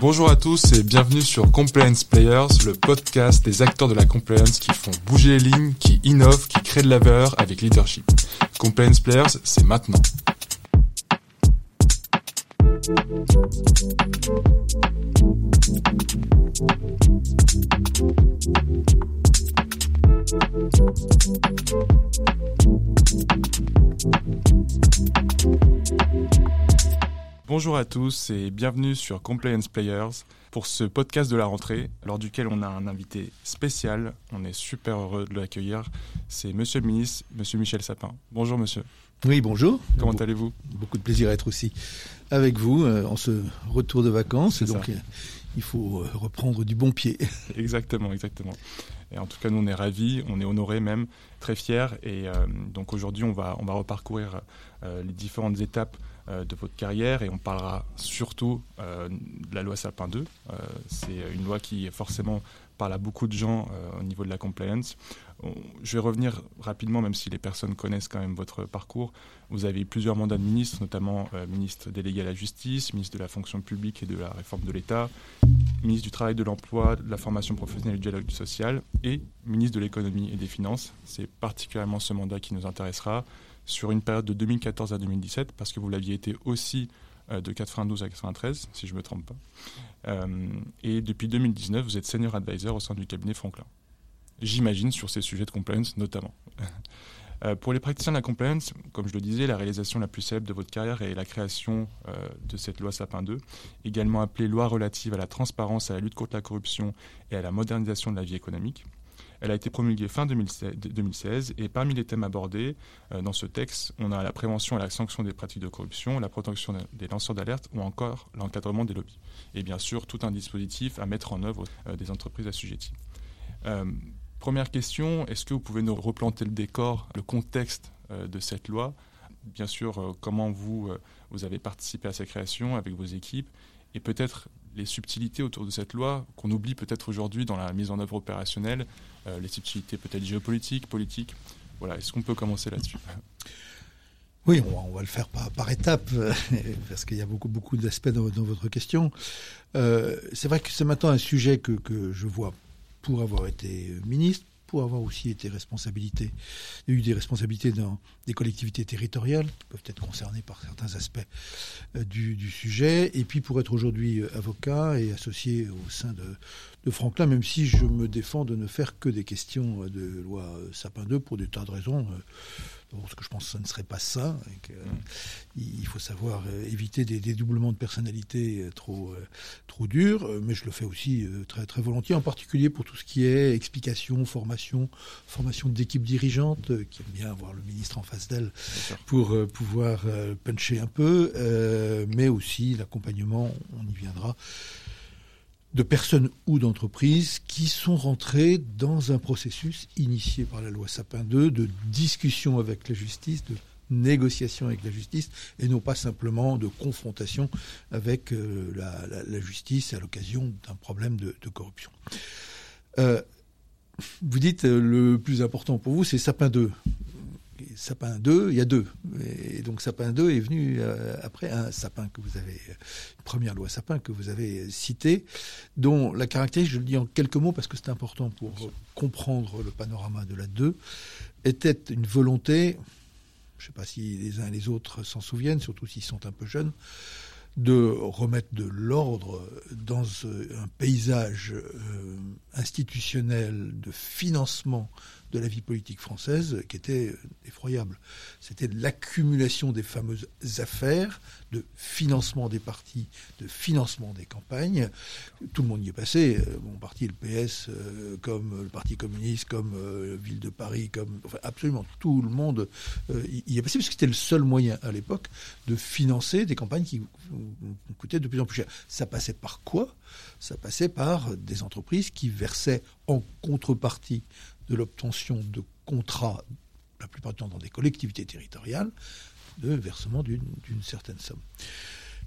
Bonjour à tous et bienvenue sur Compliance Players, le podcast des acteurs de la compliance qui font bouger les lignes, qui innovent, qui créent de la valeur avec leadership. Compliance Players, c'est maintenant. Bonjour à tous et bienvenue sur Compliance Players pour ce podcast de la rentrée, lors duquel on a un invité spécial. On est super heureux de l'accueillir. C'est Monsieur le ministre, Monsieur Michel Sapin. Bonjour Monsieur. Oui, bonjour. Comment allez-vous? Beaucoup de plaisir à être aussi avec vous euh, en ce retour de vacances. Et donc, ça. euh, il faut euh, reprendre du bon pied. Exactement, exactement. Et en tout cas, nous, on est ravis, on est honorés même, très fiers. Et euh, donc aujourd'hui, on va, on va reparcourir euh, les différentes étapes de votre carrière et on parlera surtout euh, de la loi Sapin 2. Euh, C'est une loi qui forcément parle à beaucoup de gens euh, au niveau de la compliance. Je vais revenir rapidement, même si les personnes connaissent quand même votre parcours. Vous avez eu plusieurs mandats de ministre, notamment euh, ministre délégué à la justice, ministre de la fonction publique et de la réforme de l'État, ministre du Travail, de l'Emploi, de la formation professionnelle et du dialogue social, et ministre de l'Économie et des Finances. C'est particulièrement ce mandat qui nous intéressera sur une période de 2014 à 2017, parce que vous l'aviez été aussi euh, de 92 à 93, si je ne me trompe pas. Euh, et depuis 2019, vous êtes senior advisor au sein du cabinet Franklin. J'imagine sur ces sujets de compliance notamment. Euh, pour les praticiens de la compliance, comme je le disais, la réalisation la plus célèbre de votre carrière est la création de cette loi Sapin 2, également appelée loi relative à la transparence, à la lutte contre la corruption et à la modernisation de la vie économique. Elle a été promulguée fin 2016, 2016 et parmi les thèmes abordés euh, dans ce texte, on a la prévention et la sanction des pratiques de corruption, la protection des lanceurs d'alerte ou encore l'encadrement des lobbies. Et bien sûr, tout un dispositif à mettre en œuvre euh, des entreprises assujetties. Euh, Première question, est-ce que vous pouvez nous replanter le décor, le contexte de cette loi? Bien sûr, comment vous, vous avez participé à sa création avec vos équipes et peut-être les subtilités autour de cette loi qu'on oublie peut-être aujourd'hui dans la mise en œuvre opérationnelle, euh, les subtilités peut-être géopolitiques, politiques. Voilà, est-ce qu'on peut commencer là-dessus? Oui, on va, le faire par, par étapes, euh, parce qu'il y a beaucoup, d'aspects dans, votre question. Euh, c'est vrai que c'est maintenant un sujet que je vois pour avoir été ministre, pour avoir aussi été responsabilité, il y a eu des responsabilités dans des collectivités territoriales qui peuvent être concernées par certains aspects euh, du, sujet, et puis pour être aujourd'hui euh, avocat et associé au sein de, de Franklin, même si je me défends de ne faire que des questions euh, de loi Sapin 2 pour des tas de raisons. Parce que je pense que ça ne serait pas ça. et que, euh, il faut savoir euh, éviter des dédoublements de personnalité euh, trop, trop durs, mais je le fais aussi très, très volontiers, en particulier pour tout ce qui est explication, formation, formation d'équipe dirigeante, qui aime bien avoir le ministre en face d'elle pour pouvoir puncher un peu, mais aussi l'accompagnement, on y viendra, de personnes ou d'entreprises qui sont rentrées dans un processus initié par la loi Sapin 2 de discussion avec la justice, de négociation avec la justice, et non pas simplement de confrontation avec euh, la, justice à l'occasion d'un problème de, de corruption. Euh, vous dites euh, le plus important pour vous, c'est Sapin 2. Sapin 2, il y a deux. Et donc Sapin 2 est venu euh, après un sapin que vous avez, euh, une première loi Sapin que vous avez citée, dont la caractéristique, je le dis en quelques mots parce que c'est important pour euh, comprendre le panorama de la 2, était une volonté, je ne sais pas si les uns et les autres s'en souviennent, surtout s'ils sont un peu jeunes, de remettre de l'ordre dans euh, un paysage euh, institutionnel de financement de la vie politique française qui était effroyable. C'était l'accumulation des fameuses affaires de financement des partis, de financement des campagnes. Tout le monde y est passé. Euh, Mon parti, le PS, euh, comme le Parti communiste, comme euh, Ville de Paris, comme absolument tout le monde y est passé parce que c'était le seul moyen à l'époque de financer des campagnes qui coûtaient de plus en plus cher. Ça passait par quoi? Ça passait par des entreprises qui versaient en contrepartie de l'obtention de contrats, la plupart du temps dans des collectivités territoriales, de versement d'une certaine somme.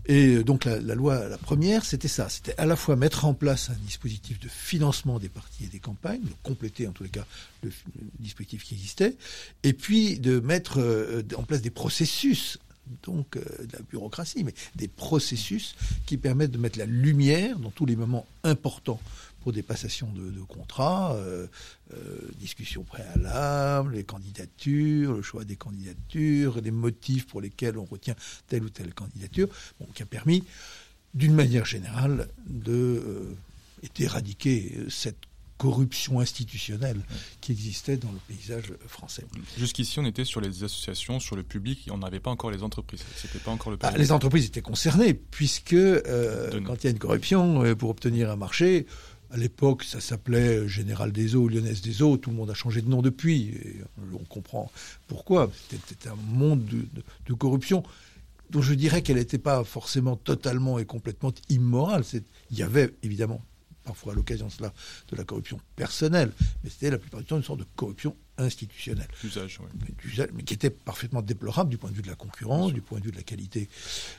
Et donc la, loi, la première, c'était ça. C'était à la fois mettre en place un dispositif de financement des partis et des campagnes, de compléter en tous les cas le, dispositif qui existait, et puis de mettre euh, en place des processus donc de la bureaucratie, mais des processus qui permettent de mettre la lumière dans tous les moments importants pour des passations de, de contrats, euh, euh, discussions préalables, les candidatures, le choix des candidatures, les motifs pour lesquels on retient telle ou telle candidature, bon, qui a permis, d'une manière générale, de euh, d'éradiquer cette corruption institutionnelle qui existait dans le paysage français. Jusqu'ici, on était sur les associations, sur le public, on n'avait pas encore les entreprises. C'était pas encore le. Ah, les entreprises étaient concernées puisque euh, quand il y a une corruption euh, pour obtenir un marché, à l'époque, ça s'appelait Général des Eaux, Lyonnaise des Eaux. Tout le monde a changé de nom depuis. Et on comprend pourquoi. C'était un monde de, corruption dont je dirais qu'elle n'était pas forcément totalement et complètement immorale. Il y avait évidemment parfois à l'occasion de cela de la corruption personnelle, mais c'était la plupart du temps une sorte de corruption institutionnelle. Usage, mais qui était parfaitement déplorable du point de vue de la concurrence, du point de vue de la qualité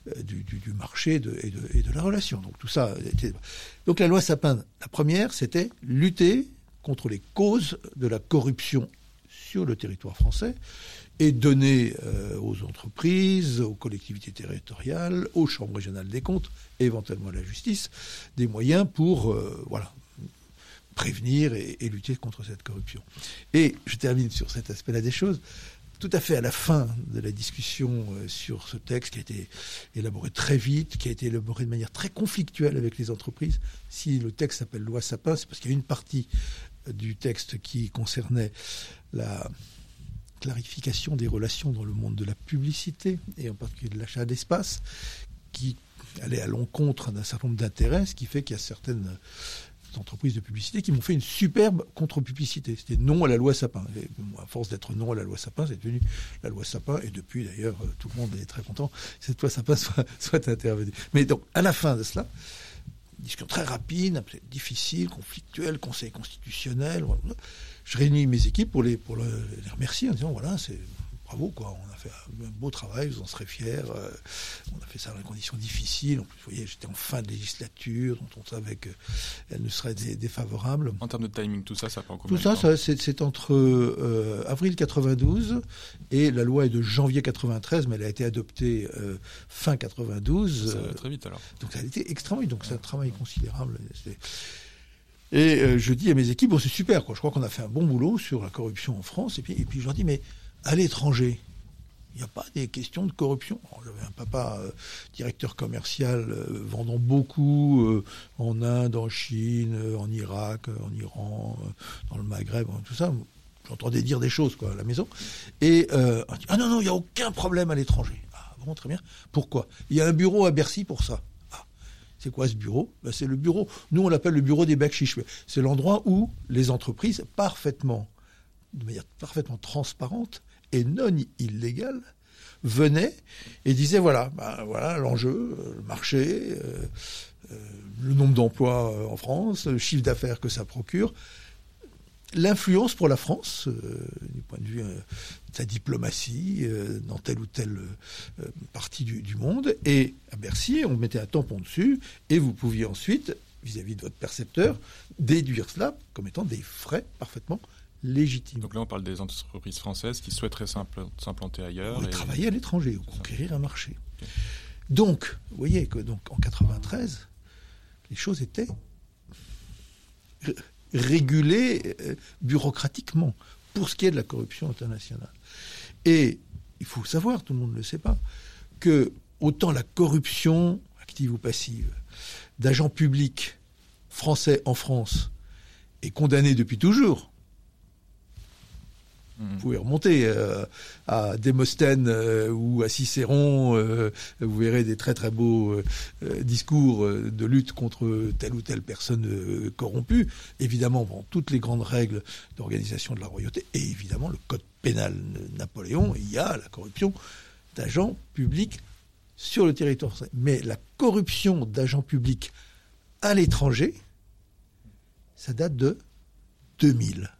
euh, du, marché et, de, et, de, la relation. Donc tout ça. Était... Donc la loi Sapin, la première, c'était lutter contre les causes de la corruption sur le territoire français et donner euh, aux entreprises, aux collectivités territoriales, aux chambres régionales des comptes, et éventuellement à la justice, des moyens pour euh, voilà, prévenir et, lutter contre cette corruption. Et je termine sur cet aspect-là des choses. Tout à fait à la fin de la discussion euh, sur ce texte qui a été élaboré très vite, qui a été élaboré de manière très conflictuelle avec les entreprises. Si le texte s'appelle loi Sapin, c'est parce qu'il y a une partie du texte qui concernait la clarification des relations dans le monde de la publicité, et en particulier de l'achat d'espace, qui allait à l'encontre d'un certain nombre d'intérêts, ce qui fait qu'il y a certaines entreprises de publicité qui m'ont fait une superbe contre-publicité. C'était non à la loi Sapin. À force d'être non à la loi Sapin, c'est devenu la loi Sapin. Et depuis, d'ailleurs, tout le monde est très content que cette loi Sapin soit, soit intervenue. Mais donc, à la fin de cela, discussion très rapide, difficile, conflictuelle, conseil constitutionnel. Je réunis mes équipes pour les, pour les remercier en disant voilà, c'est bravo, quoi. On a fait un beau travail, vous en serez fiers. Euh, on a fait ça dans des conditions difficiles. En plus, vous voyez, j'étais en fin de législature, dont on savait qu'elle ne serait défavorable. En termes de timing, tout ça, ça prend combien Tout ça, c'est entre euh, avril 92 et la loi est de janvier 93, mais elle a été adoptée euh, fin 92. Ça va très vite alors. Donc ça a été extrêmement vite. Donc c'est un travail considérable. Et je dis à mes équipes, bon, c'est super, quoi. Je crois qu'on a fait un bon boulot sur la corruption en France. Et puis, et puis je leur dis, mais à l'étranger, il n'y a pas des questions de corruption. J'avais un papa euh, directeur commercial euh, vendant beaucoup euh, en Inde, en Chine, en Irak, en Iran, dans le Maghreb, tout ça. J'entendais dire des choses quoi à la maison. Et on dit ah non non, il n'y a aucun problème à l'étranger. Ah bon, très bien. Pourquoi? Il y a un bureau à Bercy pour ça. Ah, c'est quoi ce bureau? Ben, C'est le bureau. Nous on l'appelle le bureau des bacs C'est l'endroit où les entreprises parfaitement, de manière parfaitement transparente, et non illégal venait et disait voilà, ben voilà l'enjeu, le marché, euh, euh, le nombre d'emplois euh, en France, le chiffre d'affaires que ça procure, l'influence pour la France du point de vue de sa diplomatie dans telle ou telle partie du, monde. Et à Bercy, on mettait un tampon dessus et vous pouviez ensuite, vis à -vis de votre percepteur, déduire cela comme étant des frais parfaitement légitime. Donc là, on parle des entreprises françaises qui souhaiteraient s'implanter ailleurs. et... travailler à l'étranger, ou conquérir un marché. Donc, vous voyez que donc en 93, les choses étaient régulées euh, bureaucratiquement pour ce qui est de la corruption internationale. Et il faut savoir, tout le monde ne le sait pas, que autant la corruption, active ou passive, d'agents publics français en France est condamnée depuis toujours, vous pouvez remonter euh, à Démosthène euh, ou à Cicéron, euh, vous verrez des très très beaux discours de lutte contre telle ou telle personne corrompue. Évidemment, bon, toutes les grandes règles d'organisation de la royauté et évidemment le code pénal de Napoléon, il y a la corruption d'agents publics sur le territoire français. Mais la corruption d'agents publics à l'étranger, ça date de 2000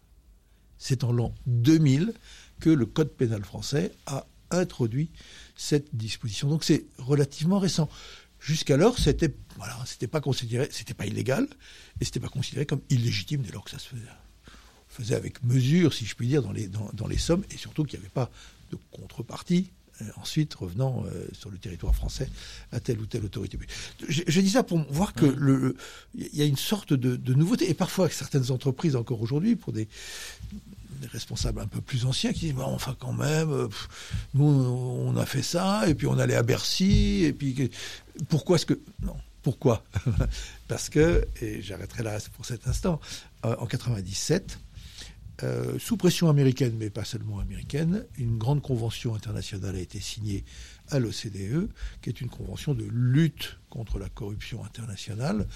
c'est en l'an 2000 que le Code pénal français a introduit cette disposition. Donc c'est relativement récent. Jusqu'alors, c'était voilà, c'était pas considéré, c'était pas illégal et c'était pas considéré comme illégitime dès lors que ça se faisait, faisait avec mesure, si je puis dire, dans les dans, les sommes et surtout qu'il n'y avait pas de contrepartie ensuite revenant sur le territoire français à telle ou telle autorité. Je, dis ça pour voir que le, il y a une sorte de, de nouveauté, et parfois avec certaines entreprises encore aujourd'hui, pour des, des responsables un peu plus anciens qui disent bah, enfin quand même euh, nous on a fait ça et puis on allait à Bercy et puis pourquoi est-ce que non pourquoi parce que et j'arrêterai là pour cet instant euh, en 97 euh, sous pression américaine, mais pas seulement américaine, une grande convention internationale a été signée à l'OCDE, qui est une convention de lutte contre la corruption internationale,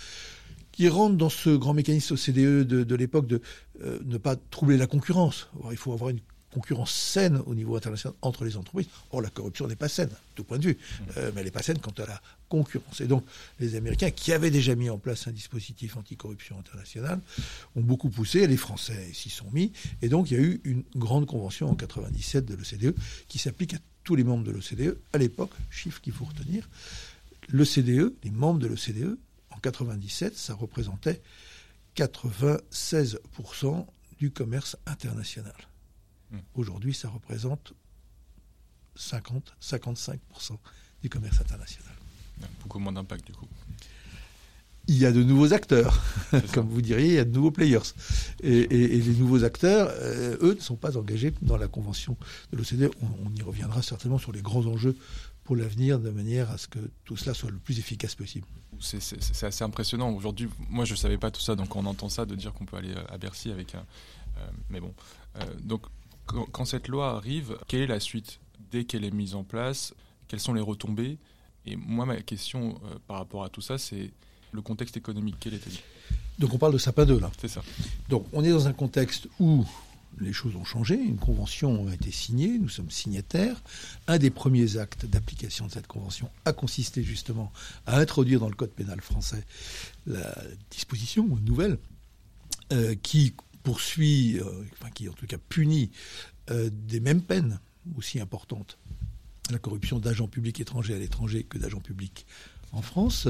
qui rentre dans ce grand mécanisme OCDE de, de l'époque de euh, ne pas troubler la concurrence. il faut avoir une concurrence saine au niveau international entre les entreprises. Or, la corruption n'est pas saine, de tout point de vue, mmh. euh, mais elle n'est pas saine quant à la concurrence. Et donc, les Américains, qui avaient déjà mis en place un dispositif anticorruption international, ont beaucoup poussé, les Français s'y sont mis, et donc il y a eu une grande convention en 97 de l'OCDE qui s'applique à tous les membres de l'OCDE. À l'époque, chiffre qu'il faut retenir, l'OCDE, les membres de l'OCDE, en 97, ça représentait 96% du commerce international. Hmm. Aujourd'hui, ça représente 50-55% du commerce international. Beaucoup moins d'impact du coup. Il y a de nouveaux acteurs, comme vous diriez, il y a de nouveaux players. Et, les nouveaux acteurs, euh, eux, ne sont pas engagés dans la convention de l'OCDE. on, y reviendra certainement sur les grands enjeux pour l'avenir de manière à ce que tout cela soit le plus efficace possible. C'est assez impressionnant. Aujourd'hui, moi, je ne savais pas tout ça, donc on entend ça de dire qu'on peut aller à Bercy avec un. Euh, mais bon. Euh, donc, quand, cette loi arrive, quelle est la suite? Dès qu'elle est mise en place, quelles sont les retombées? Et moi, ma question euh, par rapport à tout ça, c'est le contexte économique. Quel était-il Donc, on parle de Sapin 2, là. C'est ça. Donc, on est dans un contexte où les choses ont changé, une convention a été signée, nous sommes signataires. Un des premiers actes d'application de cette convention a consisté justement à introduire dans le code pénal français la disposition nouvelle euh, qui poursuit, euh, enfin qui en tout cas punit euh, des mêmes peines aussi importantes la corruption d'agents publics étrangers à l'étranger que d'agents publics en France.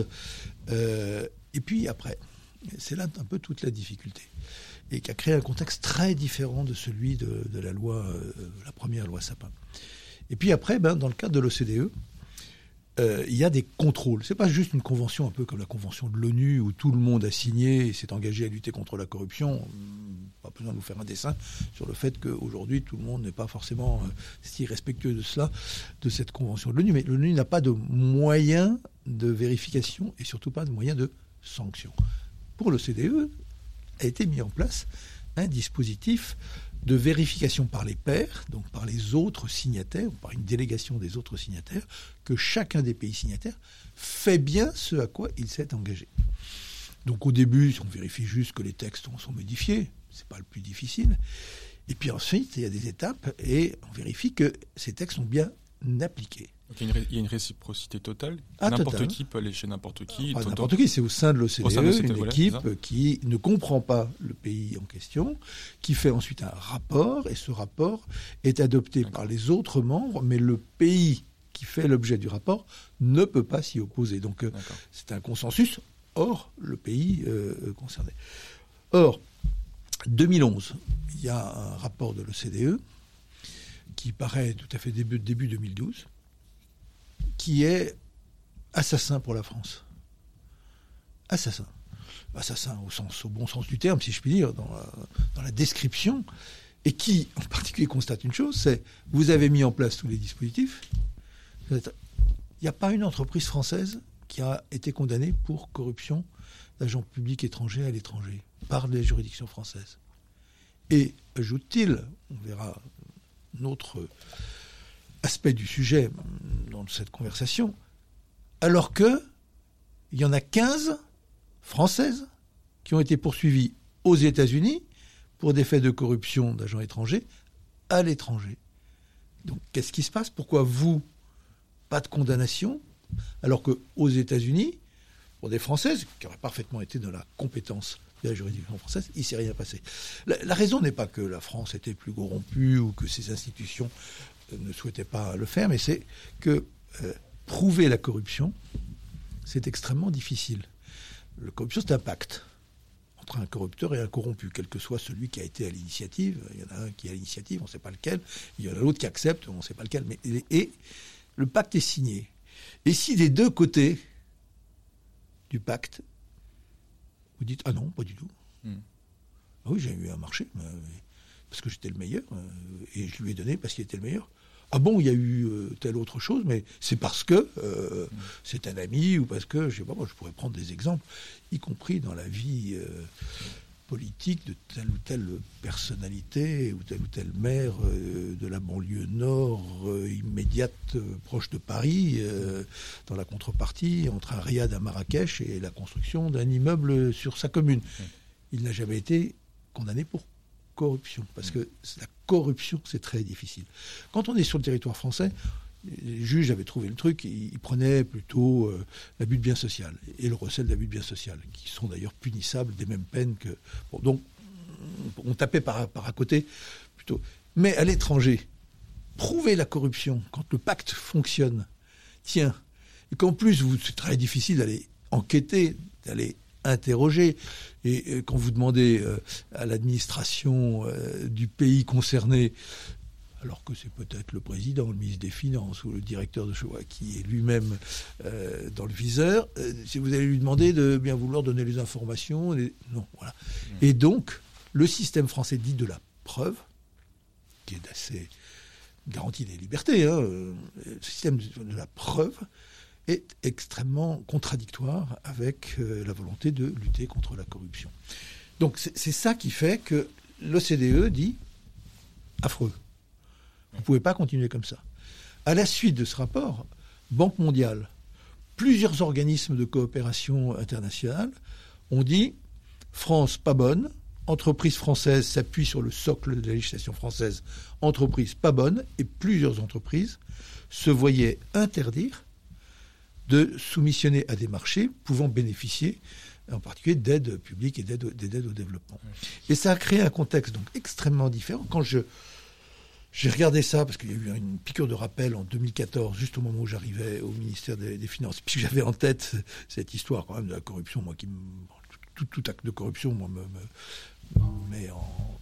et puis après, c'est là un peu toute la difficulté et qui a créé un contexte très différent de celui de, la loi, euh, la première loi Sapin. Et puis après, ben, dans le cadre de l'OCDE, euh, il y a des contrôles. C'est pas juste une convention un peu comme la convention de l'ONU où tout le monde a signé et s'est engagé à lutter contre la corruption. Pas besoin de vous faire un dessin sur le fait qu'aujourd'hui tout le monde n'est pas forcément euh, si respectueux de cela, de cette convention de l'ONU. Mais l'ONU n'a pas de moyens de vérification et surtout pas de moyens de sanction. Pour l'OCDE, a été mis en place un dispositif de vérification par les pairs, donc par les autres signataires, ou par une délégation des autres signataires, que chacun des pays signataires fait bien ce à quoi il s'est engagé. Donc au début, on vérifie juste que les textes sont modifiés, c'est pas le plus difficile. Et puis ensuite, il y a des étapes et on vérifie que ces textes sont bien appliqués il y, a une réciprocité totale. Ah, n'importe qui peut aller chez n'importe qui. Ah, n'importe qui, c'est au sein de l'OCDE, une équipe qui ne comprend pas le pays en question, qui fait ensuite un rapport, et ce rapport est adopté par les autres membres, mais le pays qui fait l'objet du rapport ne peut pas s'y opposer. Donc euh, c'est un consensus hors le pays euh, euh, concerné. Or, 2011, il y a un rapport de l'OCDE qui paraît tout à fait début, début 2012 qui est assassin pour la France. Assassin. Assassin au, sens, au bon sens du terme, si je puis dire, dans la, description, et qui en particulier constate une chose, c'est vous avez mis en place tous les dispositifs, il n'y a pas une entreprise française qui a été condamnée pour corruption d'agents publics étrangers à l'étranger par les juridictions françaises. Et, ajoute-t-il, on verra notre aspect du sujet dans cette conversation, alors que il y en a 15 françaises qui ont été poursuivies aux États-Unis pour des faits de corruption d'agents étrangers à l'étranger. Donc qu'est-ce qui se passe? Pourquoi vous, pas de condamnation, alors qu'aux États-Unis, pour des Françaises, qui auraient parfaitement été dans la compétence de la juridiction française, il ne s'est rien passé. La, la raison n'est pas que la France était plus corrompue ou que ses institutions ne souhaitait pas le faire, mais c'est que euh, prouver la corruption, c'est extrêmement difficile. La corruption, c'est un pacte entre un corrupteur et un corrompu, quel que soit celui qui a été à l'initiative. Il y en a un qui est à l'initiative, on ne sait pas lequel. Il y en a l'autre qui accepte, on ne sait pas lequel. Mais, et le pacte est signé. Et si des deux côtés du pacte, vous dites ah non, pas du tout. Hmm. Ah oui, j'ai eu un marché parce que j'étais le meilleur euh, et je lui ai donné parce qu'il était le meilleur. Ah bon, il y a eu euh, telle autre chose, mais c'est parce que euh, c'est un ami ou parce que je sais pas, moi je pourrais prendre des exemples, y compris dans la vie politique de telle ou telle personnalité ou tel ou tel maire euh, de la banlieue nord euh, immédiate euh, proche de Paris dans la contrepartie entre un riad à Marrakech et la construction d'un immeuble sur sa commune. Il n'a jamais été condamné pour corruption parce que la corruption c'est très difficile. Quand on est sur le territoire français, les juges avaient trouvé le truc, ils, prenaient plutôt euh, l'abus de bien social et le recel d'abus de bien social, qui sont d'ailleurs punissables des mêmes peines que. donc, on tapait par, à côté plutôt. Mais à l'étranger, prouver la corruption quand le pacte fonctionne, tiens, et qu'en plus, c'est très difficile d'aller enquêter, d'aller interroger. Et, quand vous demandez euh, à l'administration euh, du pays concerné alors que c'est peut-être le président, le ministre des Finances ou le directeur de choix qui est lui-même euh, dans le viseur, si vous allez lui demander de bien vouloir donner les informations, non, voilà. Mmh. Et donc, le système français dit de la preuve, qui est assez garantie des libertés, hein, le système de la preuve est extrêmement contradictoire avec la volonté de lutter contre la corruption. Donc c'est ça qui fait que l'OCDE dit affreux. Vous ne pouvez pas continuer comme ça. À la suite de ce rapport, Banque mondiale, plusieurs organismes de coopération internationale ont dit France pas bonne, entreprise française s'appuie sur le socle de la législation française, entreprise pas bonne, et plusieurs entreprises se voyaient interdire de soumissionner à des marchés pouvant bénéficier en particulier d'aide publique et d'aide au développement. Et ça a créé un contexte donc extrêmement différent. Quand je j'ai regardé ça parce qu'il y a eu une piqûre de rappel en 2014, juste au moment où j'arrivais au ministère des, Finances. Puis j'avais en tête cette histoire quand même de la corruption, moi qui tout, acte de corruption, moi me, met en,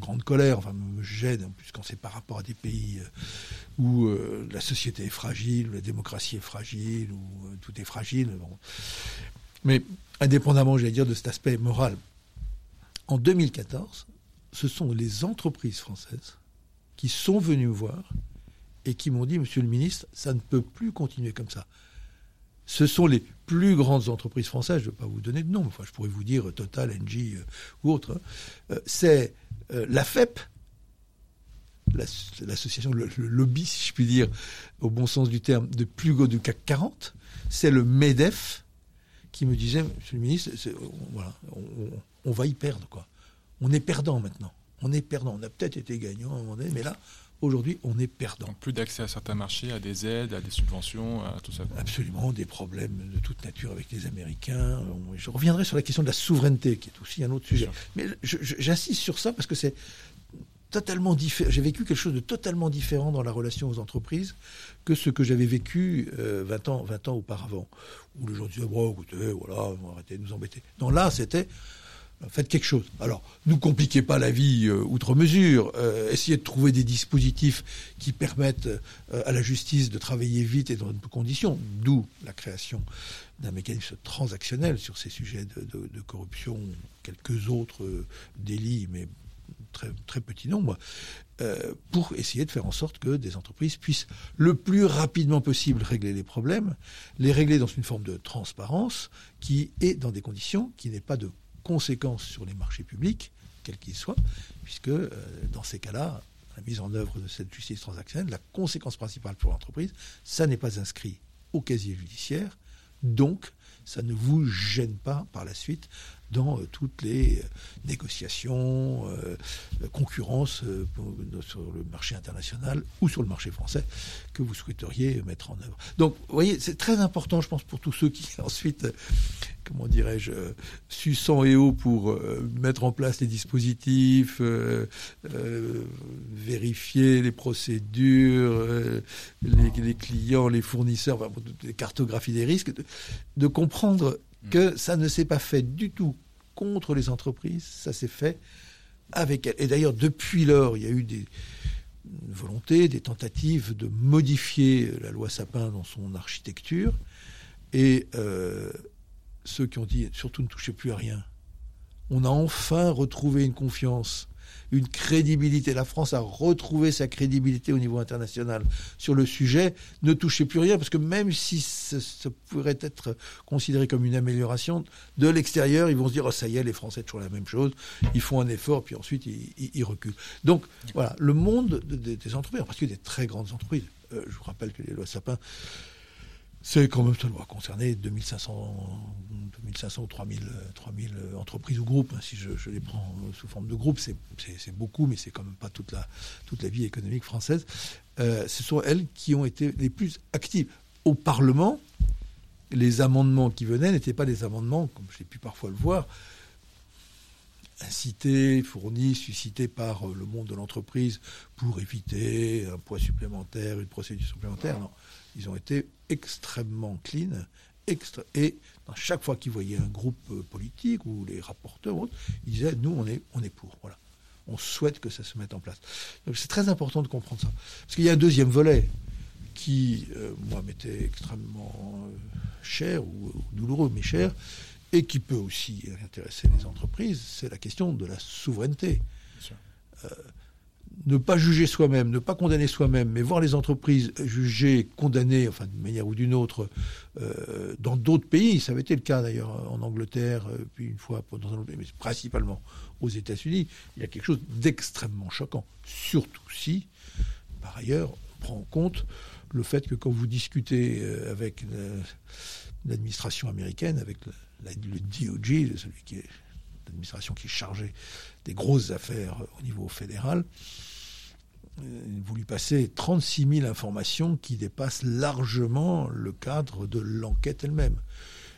grande colère, enfin me gêne, en plus quand c'est par rapport à des pays euh, où euh, la société est fragile, où la démocratie est fragile, où euh, tout est fragile. Mais indépendamment, j'allais dire, de cet aspect moral, en 2014, ce sont les entreprises françaises qui sont venus me voir et qui m'ont dit, Monsieur le ministre, ça ne peut plus continuer comme ça. Ce sont les plus grandes entreprises françaises, je ne vais pas vous donner de nom, enfin, je pourrais vous dire Total, Engie ou autre. Hein. C'est euh, la FEP, l'association, le, lobby, si je puis dire, au bon sens du terme, de plus gros du CAC 40. C'est le MEDEF qui me disait, Monsieur le ministre, on, va y perdre, quoi. On est perdant maintenant on est perdant. On a peut-être été gagnant à un moment donné, mais là, aujourd'hui, on est perdant. plus d'accès à certains marchés, à des aides, à des subventions, à tout ça. Absolument, des problèmes de toute nature avec les Américains. Je reviendrai sur la question de la souveraineté, qui est aussi un autre sujet. Mais j'insiste sur ça parce que c'est totalement différent. J'ai vécu quelque chose de totalement différent dans la relation aux entreprises que ce que j'avais vécu 20, euh, ans, 20 ans auparavant. Où les gens disaient, bon, écoutez, voilà, arrêtez de nous embêter. Non, là, c'était, faites quelque chose. Alors, ne compliquez pas la vie euh, outre mesure. Euh, essayez de trouver des dispositifs qui permettent euh, à la justice de travailler vite et dans de bonnes conditions. D'où la création d'un mécanisme transactionnel sur ces sujets de, corruption, quelques autres délits, mais très, très petit nombre, pour essayer de faire en sorte que des entreprises puissent le plus rapidement possible régler les problèmes, les régler dans une forme de transparence qui est dans des conditions qui n'est pas de conséquences sur les marchés publics, quels qu'ils soient, puisque euh, dans ces cas-là, la mise en œuvre de cette justice transactionnelle, la conséquence principale pour l'entreprise, ça n'est pas inscrit au casier judiciaire, donc ça ne vous gêne pas par la suite dans euh, toutes les euh, négociations, euh, concurrences sur le marché international ou sur le marché français que vous souhaiteriez mettre en œuvre. Donc, vous voyez, c'est très important, je pense, pour tous ceux qui ensuite, comment dirais-je, su sang et eau pour mettre en place les dispositifs, vérifier les procédures, les, clients, les fournisseurs, enfin, cartographies des risques, de comprendre que ça ne s'est pas fait du tout contre les entreprises, ça s'est fait avec elles. Et d'ailleurs, depuis lors, il y a eu des volontés, des tentatives de modifier la loi Sapin dans son architecture. Et euh, ceux qui ont dit surtout ne touchez plus à rien, on a enfin retrouvé une confiance une crédibilité. La France a retrouvé sa crédibilité au niveau international sur le sujet. Ne touchez plus rien, parce que même si ça, pourrait être considéré comme une amélioration, de l'extérieur, ils vont se dire, oh, ça y est, les Français, toujours la même chose. Ils font un effort, puis ensuite, ils, reculent. Donc, voilà, le monde des entreprises, en particulier des très grandes entreprises, euh, je vous rappelle que les lois Sapin c'est quand même, ça doit concerner 2500, 2500 ou 3000, 3000 entreprises ou groupes. Hein, si je, les prends sous forme de groupe, c'est beaucoup, mais c'est quand même pas toute la, toute la vie économique française. Euh, ce sont elles qui ont été les plus actives. Au Parlement, les amendements qui venaient n'étaient pas des amendements, comme j'ai pu parfois le voir, incités, fournis, suscités par le monde de l'entreprise pour éviter un poids supplémentaire, une procédure supplémentaire. Non ils ont été extrêmement clean. Extra et dans chaque fois qu'ils voyaient un groupe euh, politique ou les rapporteurs ou autres, ils disaient nous on est on est pour voilà. On souhaite que ça se mette en place. Donc c'est très important de comprendre ça. Parce qu'il y a un deuxième volet qui euh, moi m'était extrêmement euh, cher ou, douloureux mais cher et qui peut aussi intéresser les entreprises c'est la question de la souveraineté ne pas juger soi-même, ne pas condamner soi-même, mais voir les entreprises juger, condamner, enfin d'une manière ou d'une autre, euh, dans d'autres pays, ça avait été le cas d'ailleurs en Angleterre, euh, puis une fois dans un autre mais principalement aux États-Unis, il y a quelque chose d'extrêmement choquant. Surtout si, par ailleurs, on prend en compte le fait que quand vous discutez euh, avec l'administration américaine, avec le, le DOJ, celui qui est l'administration qui est chargée des grosses affaires au niveau fédéral, euh, vous lui passez 36 000 informations qui dépassent largement le cadre de l'enquête elle-même.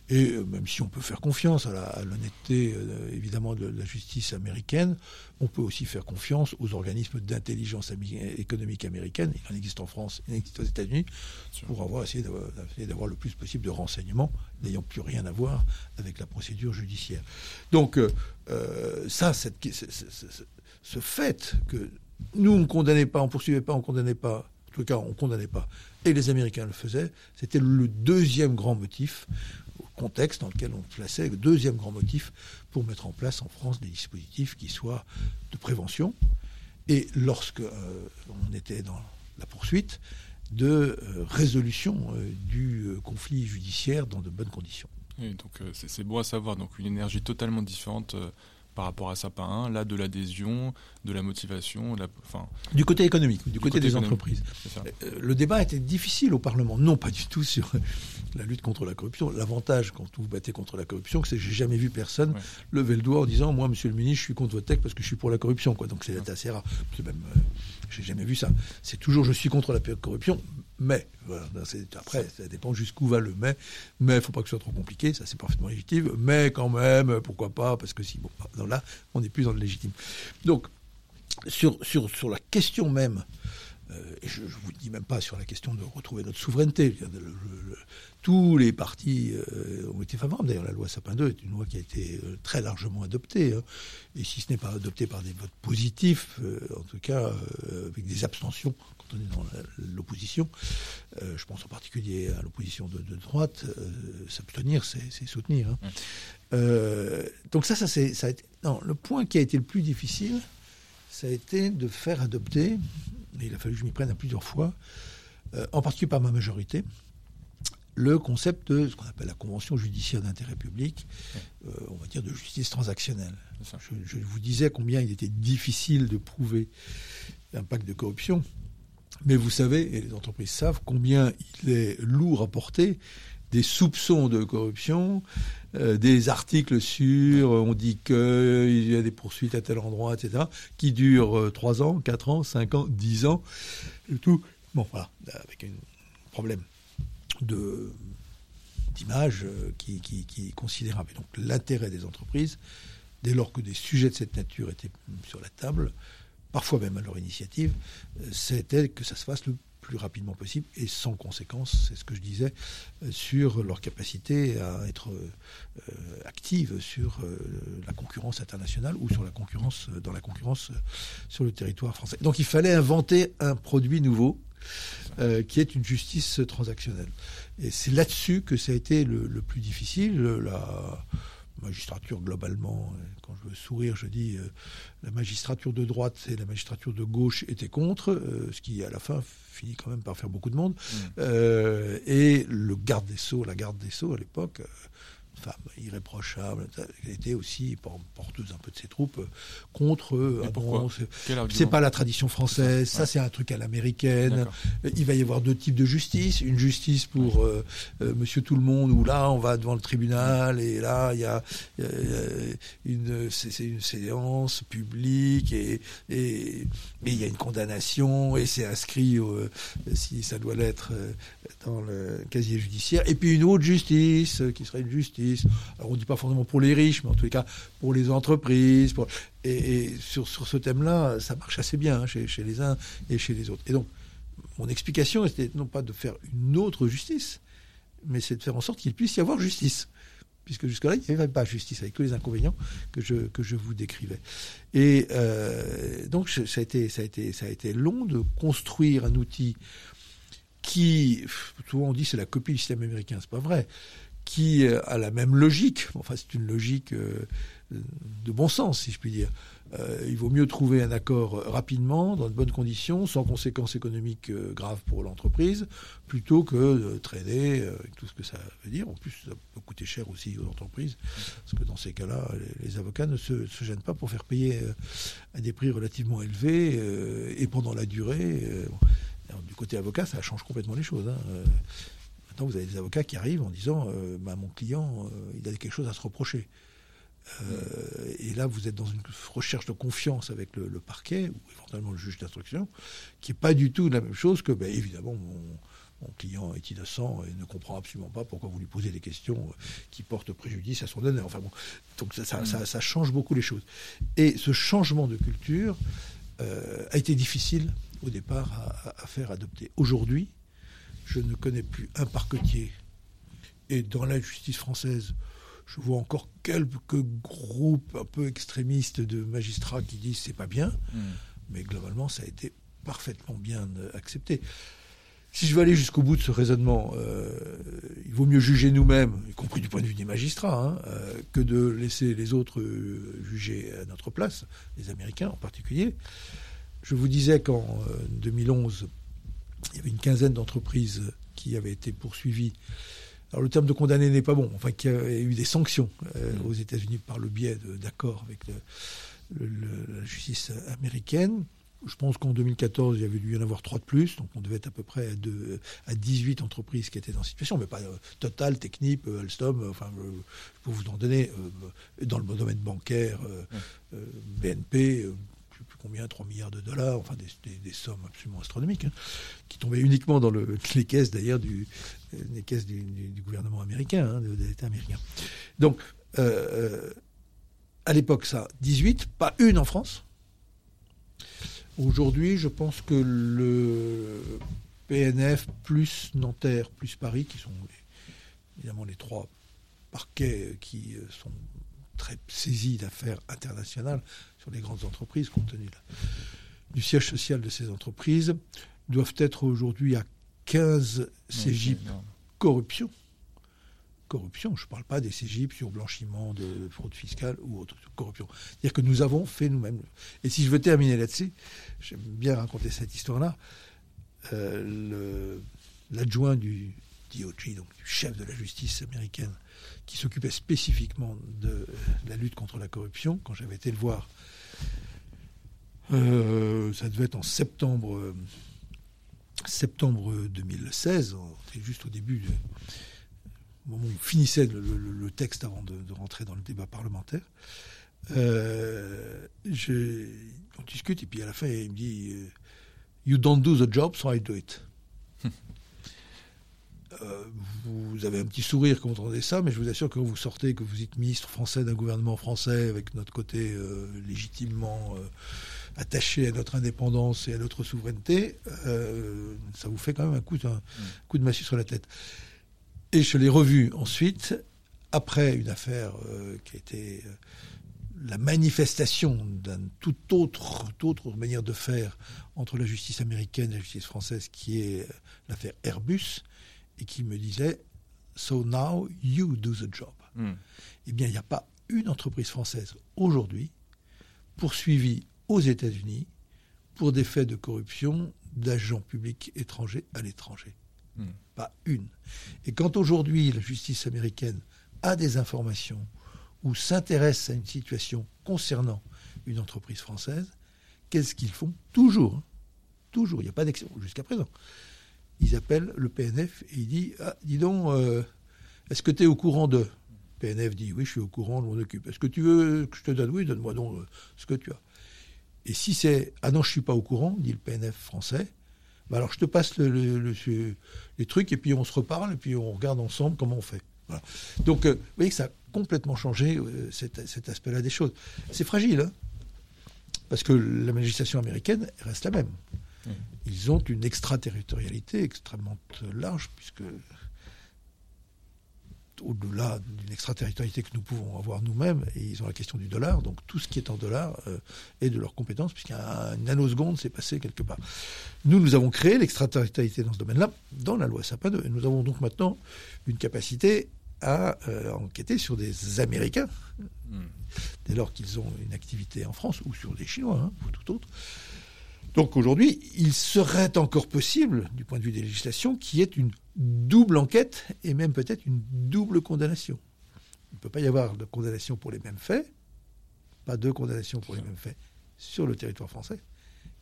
Et euh, même si on peut faire confiance à l'honnêteté, euh, évidemment, de la justice américaine, on peut aussi faire confiance aux organismes d'intelligence économique américaine. Il en existe en France, il en existe aux États-Unis, pour avoir essayé d'avoir le plus possible de renseignements n'ayant plus rien à voir avec la procédure judiciaire. Donc, ça, cette, ce fait que nous, on ne condamnait pas, on ne poursuivait pas, on ne condamnait pas. En tout cas, on ne condamnait pas. Et les Américains le faisaient. C'était le deuxième grand motif, contexte dans lequel on plaçait, le deuxième grand motif pour mettre en place en France des dispositifs qui soient de prévention. Et lorsque euh, on était dans la poursuite, de euh, résolution euh, du conflit judiciaire dans de bonnes conditions. donc c'est beau à savoir. Donc une énergie totalement différente par rapport à Sapin 1, là de l'adhésion, de la motivation, enfin, du côté économique, du, côté, des entreprises. Euh, le débat était difficile au Parlement, non pas du tout sur la lutte contre la corruption. L'avantage quand vous battez contre la corruption, c'est que j'ai jamais vu personne lever le doigt en disant moi, Monsieur le Ministre, je suis contre votre texte parce que je suis pour la corruption, quoi. Donc c'est assez rare. Même, euh, j'ai jamais vu ça. C'est toujours je suis contre la corruption, mais. Voilà, après, ça dépend jusqu'où va le mais. Mais il ne faut pas que ce soit trop compliqué, ça c'est parfaitement légitime. Mais quand même, pourquoi pas Parce que si, bon, bah, là, on n'est plus dans le légitime. Donc, sur, sur, sur la question même, euh, et je ne vous dis même pas sur la question de retrouver notre souveraineté. tous les partis euh, ont été favorables. D'ailleurs, la loi Sapin 2 est une loi qui a été euh, très largement adoptée. Hein. et si ce n'est pas adoptée par des votes positifs, en tout cas avec des abstentions est dans l'opposition, je pense en particulier à l'opposition de, droite, s'abstenir, c'est soutenir. Hein. donc ça, ça, ça a été... Non, le point qui a été le plus difficile, ça a été de faire adopter il a fallu que je m'y prenne à plusieurs fois, euh, en particulier par ma majorité, le concept de ce qu'on appelle la convention judiciaire d'intérêt public, euh, on va dire de justice transactionnelle. Je, vous disais combien il était difficile de prouver l'impact de corruption, mais vous savez, et les entreprises savent, combien il est lourd à porter des soupçons de corruption, euh, des articles sur on dit qu'il y a des poursuites à tel endroit, etc., qui durent 3 ans, 4 ans, 5 ans, 10 ans, et tout. Bon, voilà, avec un problème d'image euh, qui, qui, qui, est considérable. donc l'intérêt des entreprises, dès lors que des sujets de cette nature étaient sur la table, parfois même à leur initiative, euh, c'était que ça se fasse le plus rapidement possible et sans conséquence, c'est ce que je disais, sur leur capacité à être active sur la concurrence internationale ou sur la concurrence dans la concurrence sur le territoire français. Donc il fallait inventer un produit nouveau qui est une justice transactionnelle. Et c'est là-dessus que ça a été le, plus difficile. Magistrature globalement, euh, quand je veux sourire, je dis euh, la magistrature de droite et la magistrature de gauche étaient contre, euh, ce qui à la fin finit quand même par faire beaucoup de monde. Mmh. et le garde des sceaux, la garde des sceaux à l'époque, femme irréprochable, elle était aussi porteuse un peu de ses troupes euh, contre eux. Ah c'est pas la tradition française, ça, c'est un truc à l'américaine. Il va y avoir deux types de justice, une justice pour euh, euh, Monsieur Tout le Monde où là on va devant le tribunal et là il y a, une c'est une séance publique et et il y a une condamnation et c'est inscrit si ça doit l'être dans le casier judiciaire et puis une autre justice qui serait une justice alors on ne dit pas forcément pour les riches, mais en tous les cas pour les entreprises. Et, sur, ce thème-là, ça marche assez bien hein, chez, les uns et chez les autres. Et donc, mon explication était non pas de faire une autre justice, mais c'est de faire en sorte qu'il puisse y avoir justice. Puisque jusque-là, il n'y avait pas justice, avec tous les inconvénients que je, que je vous décrivais. Et euh, donc, ça a, été, ça, a été, ça a été long de construire un outil qui, souvent on dit c'est la copie du système américain, c'est pas vrai, qui a la même logique. Enfin, c'est une logique euh, de bon sens, si je puis dire. Euh, il vaut mieux trouver un accord rapidement, dans de bonnes conditions, sans conséquences économiques euh, graves pour l'entreprise, plutôt que de traîner avec tout ce que ça veut dire. En plus, ça peut coûter cher aussi aux entreprises, parce que dans ces cas-là, les, avocats ne se, gênent pas pour faire payer à des prix relativement élevés et pendant la durée. Du côté avocat, ça change complètement les choses. Hein. Maintenant, vous avez des avocats qui arrivent en disant euh, bah, mon client, euh, il a quelque chose à se reprocher. Euh, et là, vous êtes dans une recherche de confiance avec le, parquet ou éventuellement le juge d'instruction, qui n'est pas du tout la même chose que, bah, évidemment, mon, client est innocent et ne comprend absolument pas pourquoi vous lui posez des questions qui portent préjudice à son honneur. Enfin bon, donc ça, change beaucoup les choses. Et ce changement de culture a été difficile au départ à faire adopter. Aujourd'hui, je ne connais plus un parquetier. Et dans la justice française, je vois encore quelques groupes un peu extrémistes de magistrats qui disent c'est pas bien, hmm. mais globalement ça a été parfaitement bien euh, accepté. Si je veux aller jusqu'au bout de ce raisonnement, euh, il vaut mieux juger nous-mêmes, y compris du point de vue des magistrats, hein, euh, que de laisser les autres juger à notre place, les Américains en particulier. Je vous disais qu'en 2011, il y avait une quinzaine d'entreprises qui avaient été poursuivies. Alors le terme de condamné n'est pas bon, enfin qu'il y a eu des sanctions euh, aux États-Unis par le biais d'accords avec la justice américaine. Je pense qu'en 2014, il y avait dû y en avoir trois de plus, donc on devait être à peu près à, à 18 entreprises qui étaient dans cette situation, mais pas euh, Total, Technip, euh, Alstom, enfin, je peux vous en donner, dans le domaine bancaire. BNP, combien 3 milliards de dollars, enfin des, sommes absolument astronomiques, hein, qui tombaient uniquement dans le, les caisses d'ailleurs du, les caisses du, gouvernement américain, hein, de, l'État américain. Donc, euh, euh, à l'époque, ça, 18, pas une en France. Aujourd'hui, je pense que le PNF plus Nanterre plus Paris, qui sont évidemment les trois parquets qui euh, sont très saisis d'affaires internationales, sur les grandes entreprises, compte tenu du siège social de ces entreprises, doivent être aujourd'hui à 15 CGIP corruption. Corruption, je ne parle pas des CGIP sur blanchiment de fraude fiscale ou autre corruption. C'est-à-dire que nous avons fait nous-mêmes. Et si je veux terminer là-dessus, j'aime bien raconter cette histoire-là. Euh, l'adjoint du DOJ, donc du chef de la justice américaine, qui s'occupait spécifiquement de la lutte contre la corruption, quand j'avais été le voir euh, ça devait être en septembre, euh, septembre 2016, c'était juste au début, au moment où on finissait le, texte avant de, rentrer dans le débat parlementaire. Euh, on discute et puis à la fin il me dit You don't do the job, so I do it. vous avez un petit sourire quand vous entendez ça, mais je vous assure que quand vous sortez, que vous êtes ministre français d'un gouvernement français avec notre côté légitimement attachés à notre indépendance et à notre souveraineté, euh, ça vous fait quand même un coup, un coup de massue sur la tête. Et je l'ai revu ensuite, après une affaire euh, qui a été euh, la manifestation d'une toute autre, toute autre manière de faire entre la justice américaine et la justice française, qui est l'affaire Airbus, et qui me disait So now you do the job. Hmm. Eh bien, il n'y a pas une entreprise française aujourd'hui poursuivie aux États-Unis pour des faits de corruption d'agents publics étrangers à l'étranger. Hmm. Pas une. Et quand aujourd'hui la justice américaine a des informations ou s'intéresse à une situation concernant une entreprise française, qu'est-ce qu'ils font? Toujours. Hein. toujours. Il n'y a pas d'exception jusqu'à présent. Ils appellent le PNF et ils disent ah, Dis donc, euh, est-ce que tu es au courant de PNF dit Oui, je suis au courant, je m'en occupe. Est-ce que tu veux que je te donne Oui, donne-moi donc euh, ce que tu as. Et si c'est Ah non, je suis pas au courant, dit le PNF français, bah alors je te passe les trucs et puis on se reparle et puis on regarde ensemble comment on fait. Donc, euh, vous voyez que ça a complètement changé cet, aspect-là des choses. C'est fragile, hein parce que la législation américaine reste la même. Ils ont une extraterritorialité extrêmement large, puisque au-delà d'une extraterritorialité que nous pouvons avoir nous-mêmes, et ils ont la question du dollar, donc tout ce qui est en dollars euh, est de leur compétence, puisqu'un nanoseconde s'est passé quelque part. Nous, nous avons créé l'extraterritorialité dans ce domaine-là, dans la loi Sapin 2, et nous avons donc maintenant une capacité à euh, enquêter sur des Américains, hmm. dès lors qu'ils ont une activité en France, ou sur des Chinois, hein, ou tout autre. Donc aujourd'hui, il serait encore possible, du point de vue des législations, qu'il y ait une double enquête et même peut-être une double condamnation. Il ne peut pas y avoir de condamnation pour les mêmes faits, pas deux condamnations pour les mêmes faits sur le territoire français,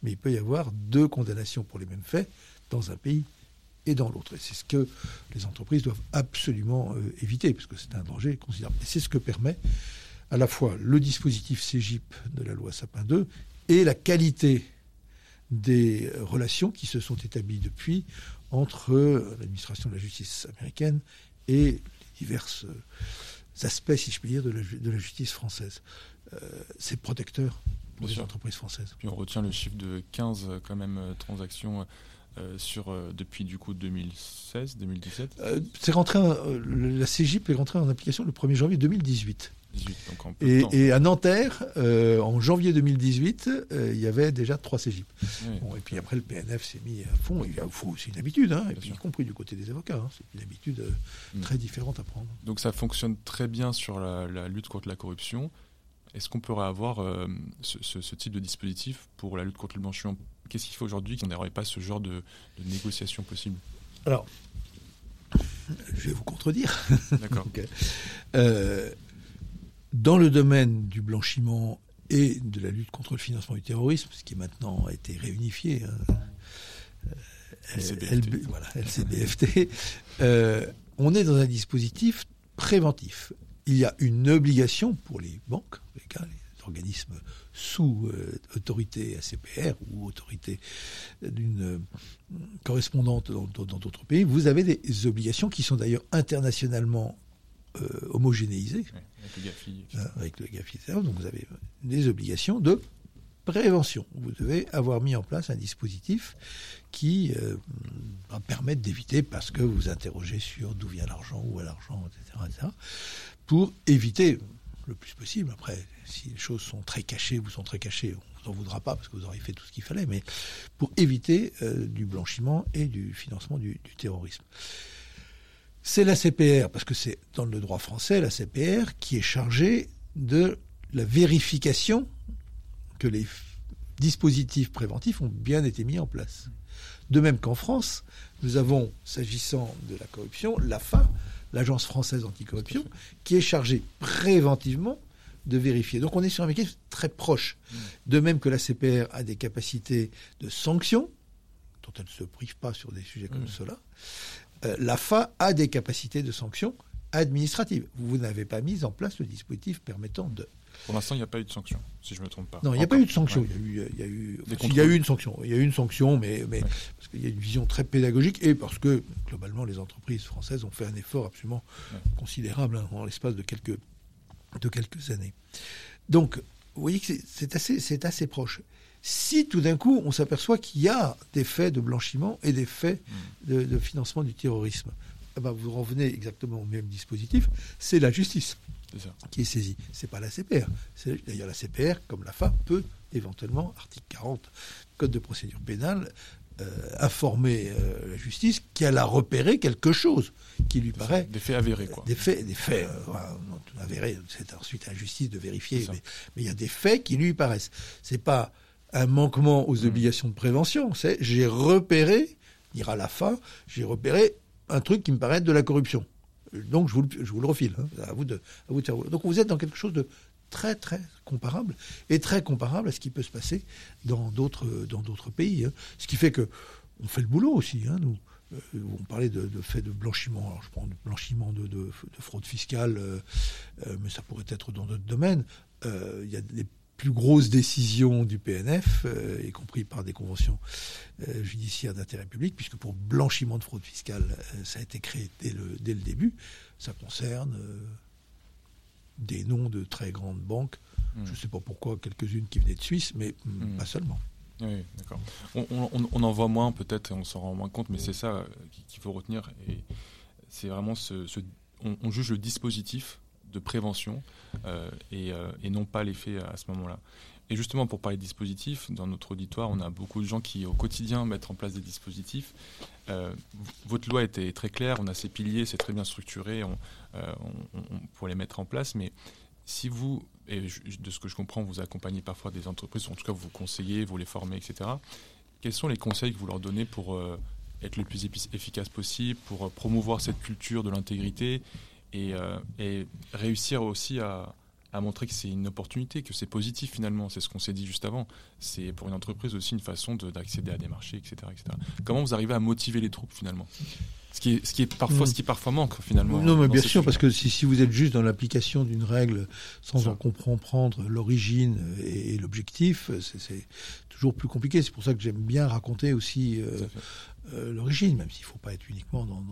mais il peut y avoir deux condamnations pour les mêmes faits dans un pays et dans l'autre. Et c'est ce que les entreprises doivent absolument euh, éviter, parce que c'est un danger considérable. Et c'est ce que permet à la fois le dispositif CGIP de la loi Sapin 2 et la qualité des relations qui se sont établies depuis entre l'administration de la justice américaine et les divers aspects, si je puis dire, de la, justice française. Euh, c'est protecteur pour les entreprises françaises. Puis on retient le chiffre de 15 quand même euh, transactions euh, sur, depuis du coup 2016, 2017 C'est rentré, la CGIP est rentrée en application le 1er janvier 2018 et, à Nanterre, euh, en janvier 2018, euh, il y avait déjà trois CGIP. et puis après, le PNF s'est mis à fond. Il faut aussi une habitude, hein, y compris du côté des avocats. Hein. c'est une habitude euh, mm. très différente à prendre. Donc ça fonctionne très bien sur la, lutte contre la corruption. Est-ce qu'on pourrait avoir ce, type de dispositif pour la lutte contre le blanchiment? Qu'est-ce qu'il faut aujourd'hui qu'on n'aurait pas ce genre de, de négociation possible? Alors, je vais vous contredire. D'accord. Dans le domaine du blanchiment et de la lutte contre le financement du terrorisme, ce qui maintenant a été réunifié, hein, LCBFT, euh, voilà, LCBFT euh, on est dans un dispositif préventif. Il y a une obligation pour les banques, les, organismes sous euh, autorité ACPR ou autorité d'une correspondante dans d'autres pays, vous avez des obligations qui sont d'ailleurs internationalement euh, homogénéisé. avec le GAFI. Euh, donc vous avez des obligations de prévention. Vous devez avoir mis en place un dispositif qui euh, va permettre d'éviter, parce que vous interrogez sur d'où vient l'argent, où est l'argent, etc., pour éviter le plus possible. Après, si les choses sont très cachées, vous sont très cachées, on vous en voudra pas parce que vous aurez fait tout ce qu'il fallait, mais pour éviter du blanchiment et du financement du terrorisme. C'est la CPR, parce que c'est dans le droit français, la CPR, qui est chargée de la vérification que les dispositifs préventifs ont bien été mis en place. De même qu'en France, nous avons, s'agissant de la corruption, l'AFA, l'Agence française anticorruption, qui est chargée préventivement de vérifier. Donc on est sur un mécanisme très proche. De même que la CPR a des capacités de sanction, dont elle ne se prive pas sur des sujets comme mmh. cela, euh, l'AFA a des capacités de sanction administratives. Vous n'avez pas mis en place le dispositif permettant de. Pour l'instant, il n'y a pas eu de sanction, si je ne me trompe pas. Non, il n'y a pas eu de sanction. Il, y a eu, il, y a eu, il y a eu une sanction. Il y a eu une sanction, mais, mais parce qu'il y a une vision très pédagogique et parce que, globalement, les entreprises françaises ont fait un effort absolument considérable hein, en l'espace de quelques, de quelques années. Donc, vous voyez que c'est assez, assez proche. Si tout d'un coup on s'aperçoit qu'il y a des faits de blanchiment et des faits de, de financement du terrorisme, eh ben vous revenez exactement au même dispositif, c'est la justice qui est saisie. C'est pas la CPR. D'ailleurs, la CPR, comme la FA, peut éventuellement, article 40, Code de procédure pénale, euh, informer euh, la justice qu'elle a repéré quelque chose qui lui paraît. Des faits avérés, quoi. Des faits, des faits euh, avérés, c'est ensuite à la justice de vérifier, mais, il y a des faits qui lui paraissent. C'est pas un manquement aux mmh. obligations de prévention, c'est j'ai repéré, dira la fin, j'ai repéré un truc qui me paraît de la corruption. Donc je vous, je vous le refile, hein, à, vous de, à vous de faire. Donc vous êtes dans quelque chose de très très comparable et très comparable à ce qui peut se passer dans d'autres dans d'autres pays. Hein. Ce qui fait que on fait le boulot aussi. Hein, nous, euh, on parlait de, de faits de blanchiment. Alors je prends de blanchiment de, de, fraude fiscale, euh, euh, mais ça pourrait être dans d'autres domaines. Il y a des plus grosses décisions du PNF, euh, y compris par des conventions euh, judiciaires d'intérêt public, puisque pour blanchiment de fraude fiscale, euh, ça a été créé dès le, dès le début. Ça concerne des noms de très grandes banques. Hmm. Je ne sais pas pourquoi, quelques-unes qui venaient de Suisse, mais hmm. pas seulement. Oui, d'accord. On, en voit moins peut-être et on s'en rend moins compte, mais c'est ça qu'il faut retenir. Et c'est vraiment ce, on, juge le dispositif de prévention euh, euh, et, non pas les faits à ce moment-là. Et justement, pour parler de dispositifs, dans notre auditoire, on a beaucoup de gens qui, au quotidien, mettent en place des dispositifs. Euh, votre loi était très claire, on a ses piliers, c'est très bien structuré, on, pour les mettre en place. Mais si vous, et de ce que je comprends, vous accompagnez parfois des entreprises, en tout cas vous conseillez, vous les formez, etc. Quels sont les conseils que vous leur donnez pour être le plus efficace possible, pour promouvoir cette culture de l'intégrité euh, et, réussir aussi à, montrer que c'est une opportunité, que c'est positif finalement. C'est ce qu'on s'est dit juste avant. C'est pour une entreprise aussi une façon d'accéder à des marchés, etc., etc. Comment vous arrivez à motiver les troupes finalement? Ce qui, est, ce qui est parfois, ce qui parfois manque finalement. Non, mais bien sûr, parce que si, si, vous êtes juste dans l'application d'une règle sans en comprendre l'origine et, l'objectif, c'est toujours plus compliqué. C'est pour ça que j'aime bien raconter aussi euh, euh, l'origine, même s'il ne faut pas être uniquement dans,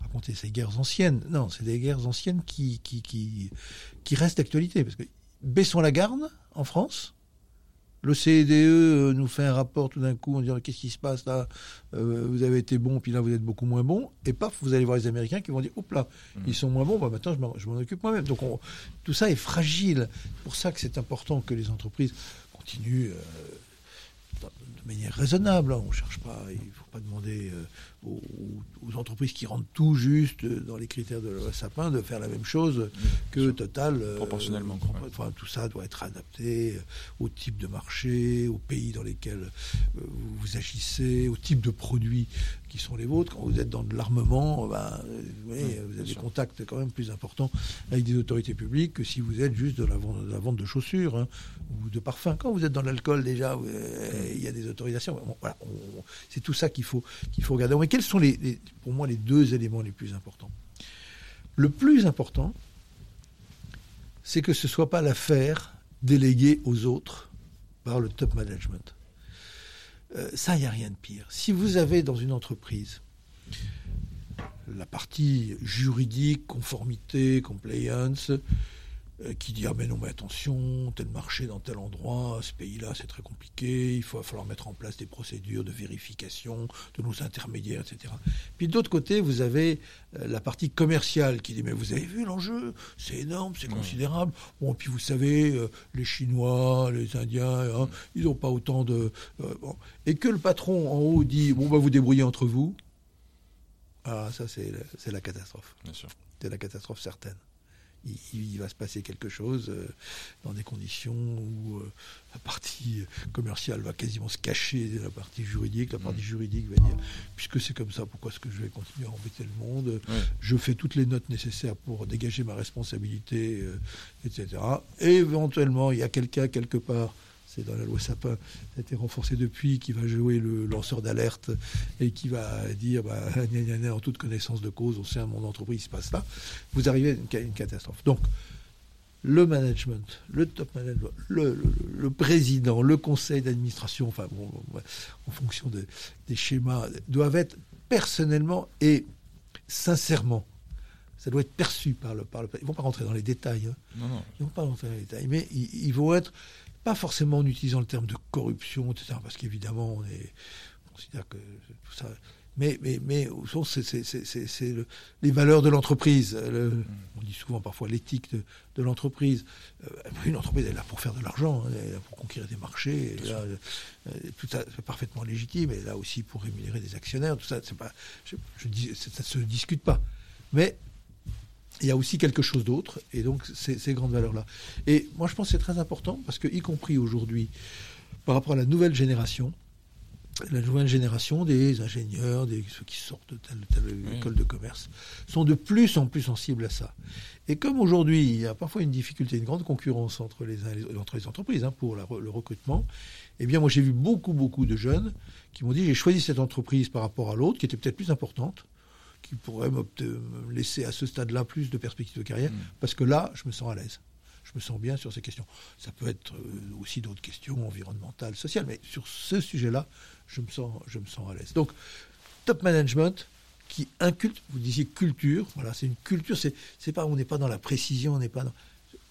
raconter ces guerres anciennes. Non, c'est des guerres anciennes qui, qui, qui, qui restent d'actualité. Parce que baissons la garde en France. Le CEDE euh, nous fait un rapport tout d'un coup en disant qu'est-ce qui se passe là? Euh, Vous avez été bon, puis là vous êtes beaucoup moins bon. Et paf, vous allez voir les Américains qui vont dire hop là, mmh. ils sont moins bons, bah, maintenant je m'en occupe moi-même. Donc tout ça est fragile. C'est pour ça que c'est important que les entreprises continuent de manière raisonnable. Hein. On cherche pas, il ne faut pas demander euh, aux, entreprises qui rentrent tout juste dans les critères de la Sapin de faire la même chose que Total. Euh, Proportionnellement. Enfin, tout ça doit être adapté euh, au type de marché, au pays dans lesquels vous agissez, au type de produits qui sont les vôtres. Quand vous êtes dans de l'armement, ben, vous, avez des contacts quand même plus importants avec des autorités publiques que si vous êtes juste de la vente de, chaussures hein, ou de parfums. Quand vous êtes dans l'alcool déjà, il y a des autorisations. voilà, c'est tout ça qu'il faut, qu'il faut regarder. Quels sont les, pour moi les deux éléments les plus importants? Le plus important, c'est que ce ne soit pas l'affaire déléguée aux autres par le top management. Euh, ça, il n'y a rien de pire. Si vous avez dans une entreprise la partie juridique, conformité, compliance, qui dit ah mais non mais attention tel marché dans tel endroit ce pays-là c'est très compliqué il faut falloir mettre en place des procédures de vérification de nos intermédiaires etc puis d'autre côté vous avez euh, la partie commerciale qui dit mais vous avez vu l'enjeu c'est énorme c'est considérable. Bon puis vous savez euh, les Chinois les Indiens hein, ils n'ont pas autant de et que le patron en haut dit bon bah vous débrouillez entre vous. Ah ça c'est la catastrophe. C'est la catastrophe certaine il, va se passer quelque chose euh, dans des conditions où euh, la partie commerciale va quasiment se cacher de la partie juridique. La partie mm. juridique va dire, puisque c'est comme ça, pourquoi est-ce que je vais continuer à embêter le monde Je fais toutes les notes nécessaires pour dégager ma responsabilité, euh, etc. Et éventuellement, il y a quelqu'un quelque part dans la loi Sapin, ça a été renforcé depuis, qui va jouer le lanceur d'alerte et qui va dire, bah, en toute connaissance de cause, au sein de mon entreprise, il se passe là, vous arrivez à une, catastrophe. Donc, le management, le top management, le, président, le conseil d'administration, enfin bon, en fonction des schémas, doivent être personnellement et sincèrement Ça doit être perçu par le, par le. Ils vont pas rentrer dans les détails. Hein. Non, non. Ils vont pas rentrer dans les détails, mais ils, ils vont être pas forcément en utilisant le terme de corruption, etc. Parce qu'évidemment, on est, on considère que tout ça. Mais, mais, mais au fond, c'est c'est- c'est- c'est- c'est le- les valeurs de l'entreprise. Le- On dit souvent parfois l'éthique de, de l'entreprise. Euh, une entreprise, elle est là pour faire de l'argent, hein, elle est là pour conquérir des marchés. elle est là, euh, tout ça, c'est parfaitement légitime. Et là aussi pour rémunérer des actionnaires. Tout ça, pas, je dis, ça ne se discute pas. Mais il y a aussi quelque chose d'autre, et donc ces, ces grandes valeurs-là. Et moi, je pense que c'est très important, parce que, y compris aujourd'hui, par rapport à la nouvelle génération, la nouvelle génération des ingénieurs, des, ceux qui sortent de telle ou telle Oui. école de commerce, sont de plus en plus sensibles à ça. Et comme aujourd'hui, il y a parfois une difficulté, une grande concurrence entre les, entre entreprises hein, pour la le recrutement, eh bien, moi, j'ai vu beaucoup, beaucoup de jeunes qui m'ont dit j'ai choisi cette entreprise par rapport à l'autre, qui était peut-être plus importante, qui pourrait me laisser à ce stade-là plus de perspectives de carrière, Mm. parce que là, je me sens à l'aise. Je me sens bien sur ces questions. Ça peut être euh, aussi d'autres questions environnementales, sociales, mais sur ce sujet-là, je me sens, je me sens à l'aise. Donc, top management qui inculte, vous disiez culture, voilà, c'est une culture, c'est pas, on n'est pas dans la précision, on n'est pas dans,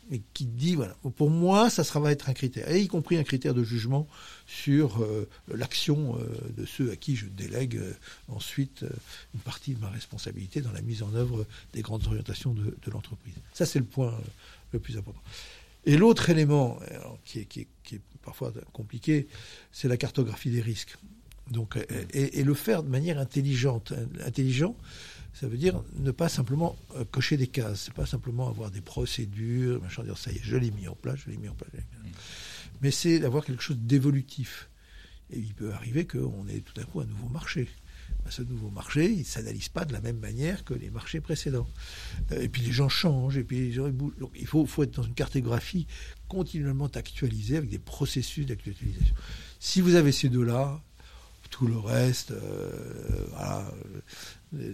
mais qui dit, voilà, pour moi, ça sera, va être un critère, et y compris un critère de jugement sur euh, l'action euh, de ceux à qui je délègue euh, ensuite une partie de ma responsabilité dans la mise en œuvre des grandes orientations de, l'entreprise. Ça, c'est le point le plus important. Et l'autre élément, qui, est, qui, est, qui est parfois compliqué, c'est la cartographie des risques. Donc, et, et le faire de manière intelligente. Intelligent, ça veut dire ne pas simplement euh, cocher des cases. C'est pas simplement avoir des procédures, machin, dire ça y est, je l'ai mis en place, je l'ai mis en place. je l'ai mis en place. Mais c'est d'avoir quelque chose d'évolutif. Et il peut arriver qu'on ait tout à coup un nouveau marché. Ben, ce nouveau marché, il ne s'analyse pas de la même manière que les marchés précédents. Euh, Et puis les gens changent, et puis les gens bougent. Donc il faut, faut être dans une cartographie continuellement actualisée avec des processus d'actualisation. Si vous avez ces deux-là, tout le reste, euh, voilà, les- les-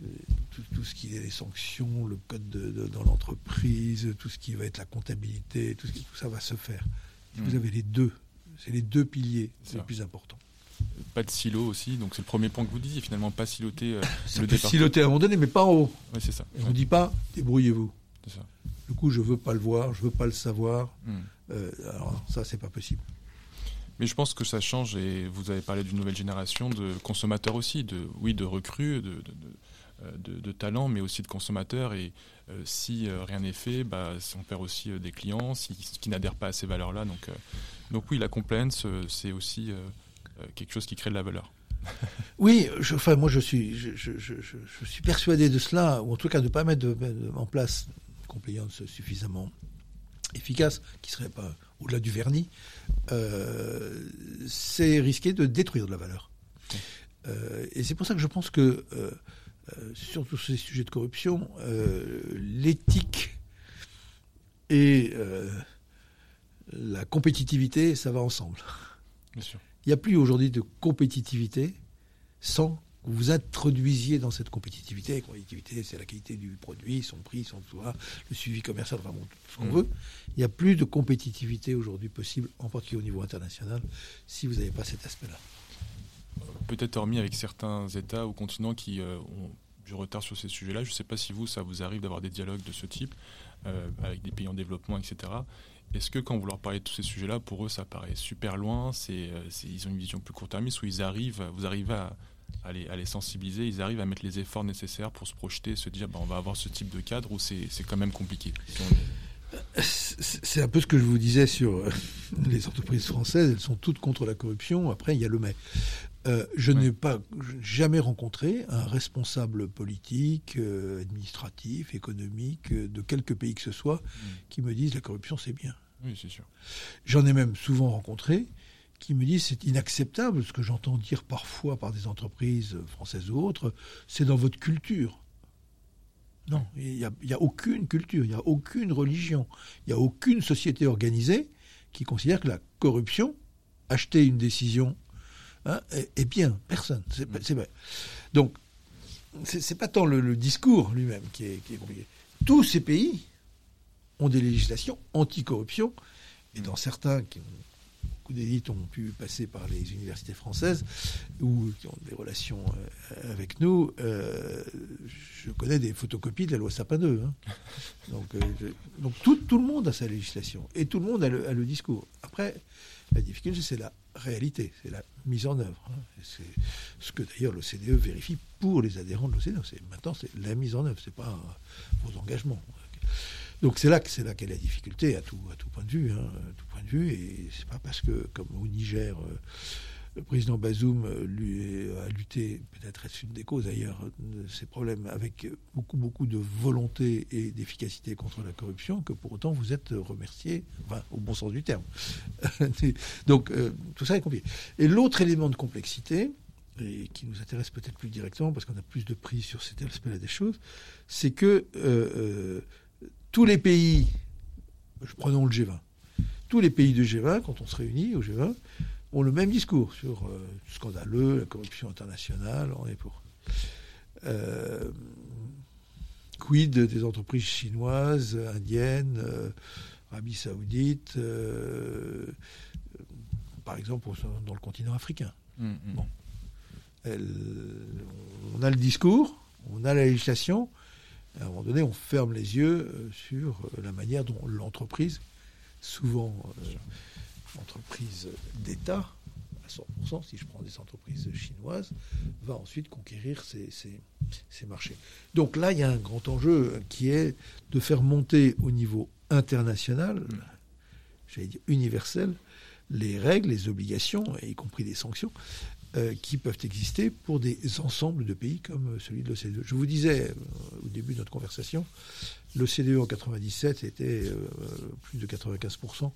les- tout, tout ce qui est les sanctions, le code de, de- dans l'entreprise, tout ce qui va être la comptabilité, tout, ce qui, tout ça va se faire. Vous Mm. avez les deux, c'est les deux piliers, c'est Ça. le plus important. Pas de silo aussi, donc c'est le premier point que vous disiez, finalement, pas siloter euh, Ça le peut siloter à un moment donné, mais pas en haut. Ouais, c'est ça. Et on ne dit pas, débrouillez-vous. Du coup, je veux pas le voir, je veux pas le savoir. Hmm. Euh, alors ça, c'est pas possible. Mais je pense que ça change, et vous avez parlé d'une nouvelle génération de consommateurs aussi, de, oui, de recrues, de, de, euh, talents, mais aussi de consommateurs. Et euh, si euh, rien n'est fait, bah, on perd aussi des clients si- qui n'adhèrent pas à ces valeurs-là. Donc, donc oui, la compliance, c'est aussi quelque chose qui crée de la valeur. Oui, je, enfin, moi, je suis, je, je- je- suis persuadé de cela, ou en tout cas de ne pas mettre de- en place une compliance suffisamment efficace, qui serait pas au-delà du vernis, euh, c'est risquer de détruire de la valeur. Euh, et c'est pour ça que je pense que, euh, euh, sur tous ces sujets de corruption, l'éthique et la compétitivité, ça va ensemble. Bien sûr. Il n'y a plus aujourd'hui de compétitivité sans vous introduisiez dans cette compétitivité. La compétitivité, c'est la qualité du produit, son prix, son ça, le suivi commercial, enfin bon, tout ce qu'on Mm. veut. Il n'y a plus de compétitivité aujourd'hui possible, en particulier au niveau international, si vous n'avez pas cet aspect-là. Peut-être hormis avec certains États ou continents qui euh, ont du retard sur ces sujets-là. Je ne sais pas si vous, ça vous arrive d'avoir des dialogues de ce type euh, avec des pays en développement, etc. Est-ce que quand vous leur parlez de tous ces sujets-là, pour eux, ça paraît super loin c'est, euh, Ils ont une vision plus court-termiste ou ils arrivent, vous arrivez à, à les, à les sensibiliser, ils arrivent à mettre les efforts nécessaires pour se projeter, se dire bah, on va avoir ce type de cadre ou c'est, quand même compliqué C'est un peu ce que je vous disais sur euh, les entreprises françaises, elles sont toutes contre la corruption, après il y a le mais. Euh, je Ouais. n'ai pas jamais rencontré un responsable politique, euh, administratif, économique, de quelque pays que ce soit, qui me dise la corruption c'est bien. Oui, c'est sûr. J'en ai même souvent rencontré qui me disent c'est inacceptable, ce que j'entends dire parfois par des entreprises françaises ou autres, c'est dans votre culture. Non, il n'y a, il y a aucune culture, il n'y a aucune religion, il n'y a aucune société organisée qui considère que la corruption, acheter une décision, hein, est, est bien. Personne. C'est vrai. Donc, c'est c'est pas tant le, le discours lui-même qui est, qui est compliqué. Tous ces pays ont des législations anti-corruption, et dans certains qui ont beaucoup d'élites ont pu passer par les universités françaises ou qui ont des relations euh, avec nous. Euh, je connais des photocopies de la loi Sapin 2. Hein. Donc, donc tout, tout, le monde a sa législation et tout le monde a le, a le discours. Après, la difficulté, c'est la réalité, c'est la mise en œuvre. Hein. C'est ce que d'ailleurs l'OCDE vérifie pour les adhérents de l'OCDE. Maintenant, c'est la mise en œuvre, c'est pas vos engagements. Donc c'est là que c'est là qu'est la difficulté à tout à tout point de vue, hein, tout point de vue. Et c'est pas parce que comme au Niger. Euh, le président Bazoum euh, a lutté, peut-être est-ce une des causes d'ailleurs de ces problèmes, avec beaucoup, beaucoup de volonté et d'efficacité contre la corruption, que pour autant vous êtes remercié, enfin, au bon sens du terme. Donc euh, tout ça est compliqué. Et l'autre élément de complexité, et qui nous intéresse peut-être plus directement parce qu'on a plus de prise sur cet aspect-là des choses, c'est que tous les pays, prenons le G20, tous les pays de G20, quand on se réunit au G20, ont le même discours sur euh, scandaleux, la corruption internationale, on est pour. Euh, quid des entreprises chinoises, indiennes, euh, Arabie saoudite, par exemple dans le continent africain. Mm, mm. Bon. on a le discours, on a la législation, à un moment donné, on ferme les yeux sur la manière dont l'entreprise, souvent entreprise d'État, à 100%, si je prends des entreprises chinoises, va ensuite conquérir ces, ces, marchés. Donc là, il y a un grand enjeu qui est de faire monter au niveau international, j'allais dire universel, les règles, les obligations, y compris des sanctions, euh, qui peuvent exister pour des ensembles de pays comme celui de l'OCDE. Je vous disais euh, au début de notre conversation, l'OCDE en 97 était euh, plus de 95%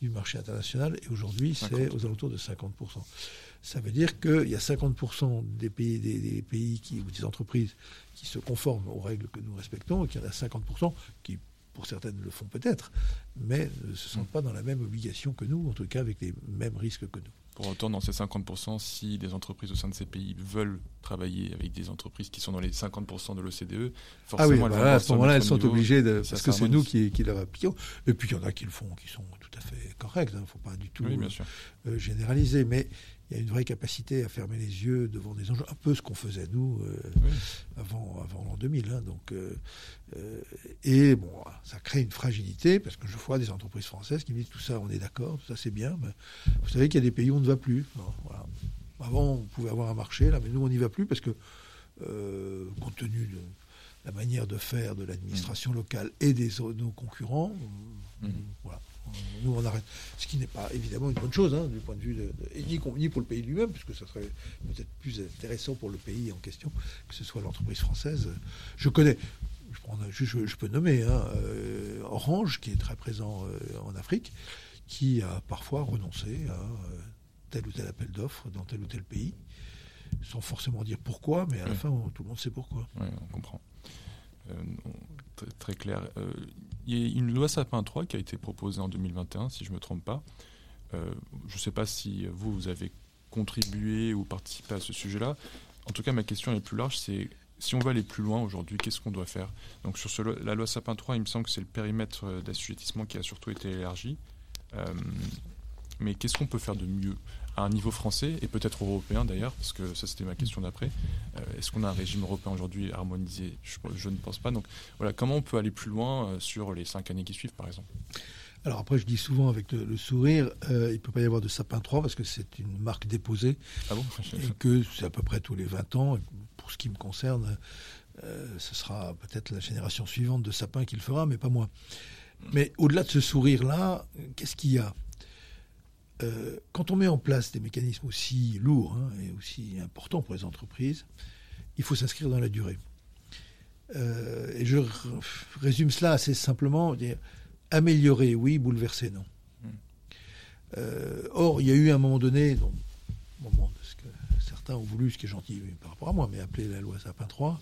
du marché international et aujourd'hui c'est aux alentours de 50%. Ça veut dire qu'il y a 50% des pays, des, pays qui, ou des entreprises qui se conforment aux règles que nous respectons et qu'il y en a 50% qui, pour certaines, le font peut-être, mais ne se sentent pas dans la même obligation que nous, en tout cas avec les mêmes risques que nous. Pour autant, dans ces 50%, si des entreprises au sein de ces pays veulent travailler avec des entreprises qui sont dans les 50% de l'OCDE, forcément, ah oui, à ce moment-là, elles sont obligées, de, parce que c'est nous qui, qui leur appliquons. Et puis, il y en a qui le font, qui sont tout à fait corrects. Il hein, ne faut pas du tout euh, généraliser. Mais il y a une vraie capacité à fermer les yeux devant des enjeux, un peu ce qu'on faisait nous euh, avant, avant l'an 2000. Hein, donc, euh, euh, et bon, ça crée une fragilité parce que je vois des entreprises françaises qui me disent tout ça, on est d'accord, tout ça c'est bien, mais vous savez qu'il y a des pays où on ne va plus. voilà. Avant, on pouvait avoir un marché, là, mais nous on n'y va plus parce que compte tenu de la manière de faire de l'administration mmh. locale et des nos concurrents, mmh. voilà nous on arrête. Ce qui n'est pas évidemment une bonne chose hein, du point de vue de, ni, pour le pays lui-même, puisque ça serait peut-être plus intéressant pour le pays en question que ce soit l'entreprise française. Je connais. Je, je, peux nommer hein, euh, Orange, qui est très présent euh, en Afrique, qui a parfois renoncé à euh, tel ou tel appel d'offres dans tel ou tel pays, sans forcément dire pourquoi, mais à la fin, tout le monde sait pourquoi. Oui, on comprend. très, clair. Il y a une loi Sapin 3 qui a été proposée en 2021, si je ne me trompe pas. Euh, je ne sais pas si vous, vous avez contribué ou participé à ce sujet-là. En tout cas, ma question est plus large, c'est si on veut aller plus loin aujourd'hui, qu'est-ce qu'on doit faire? Donc sur la loi Sapin 3, il me semble que c'est le périmètre d'assujettissement qui a surtout été élargi. Euh, mais qu'est-ce qu'on peut faire de mieux? À un niveau français et peut-être européen d'ailleurs, parce que ça c'était ma question d'après. Euh, est-ce qu'on a un régime européen aujourd'hui harmonisé? Je, ne pense pas. Donc voilà, comment on peut aller plus loin euh, sur les cinq années qui suivent par exemple? Alors après, je dis souvent avec le, sourire, euh, il ne peut pas y avoir de sapin 3 parce que c'est une marque déposée ah bon? Et que c'est à peu près tous les 20 ans. pour ce qui me concerne, ce sera peut-être la génération suivante de sapin qui le fera, mais pas moi. Mais au-delà de ce sourire-là, qu'est-ce qu'il y a? Euh, quand on met en place des mécanismes aussi lourds hein, et aussi importants pour les entreprises, il faut s'inscrire dans la durée. Euh, et je résume cela assez simplement, dire, améliorer, oui, bouleverser, non. Hmm. Euh, or, il y a eu un moment donné, ce que certains ont voulu, ce qui est gentil par rapport à moi, mais appelé la loi Sapin 3,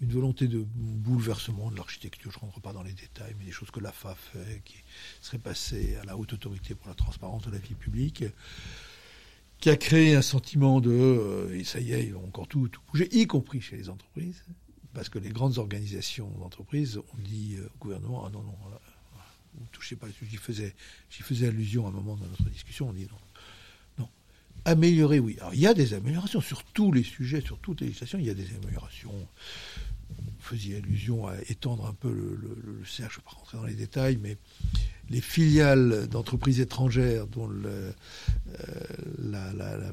une volonté de bouleversement de l'architecture. Je ne rentre pas dans les détails, mais des choses que la FA fait, qui serait passée à la haute autorité pour la transparence de la vie publique, qui a créé un sentiment de euh, et ça y est, ils vont encore tout, tout bouger, y compris chez les entreprises, parce que les grandes organisations d'entreprises ont dit euh, au gouvernement ah non non, vous touchez pas. J'y faisais, j'y faisais allusion à un moment dans notre discussion. On dit. Non. Améliorer, oui. Alors, il y a des améliorations sur tous les sujets, sur toutes les législations. Il y a des améliorations. Vous faisiez allusion à étendre un peu le, le, le CH, je ne vais pas rentrer dans les détails, mais les filiales d'entreprises étrangères dont euh, la,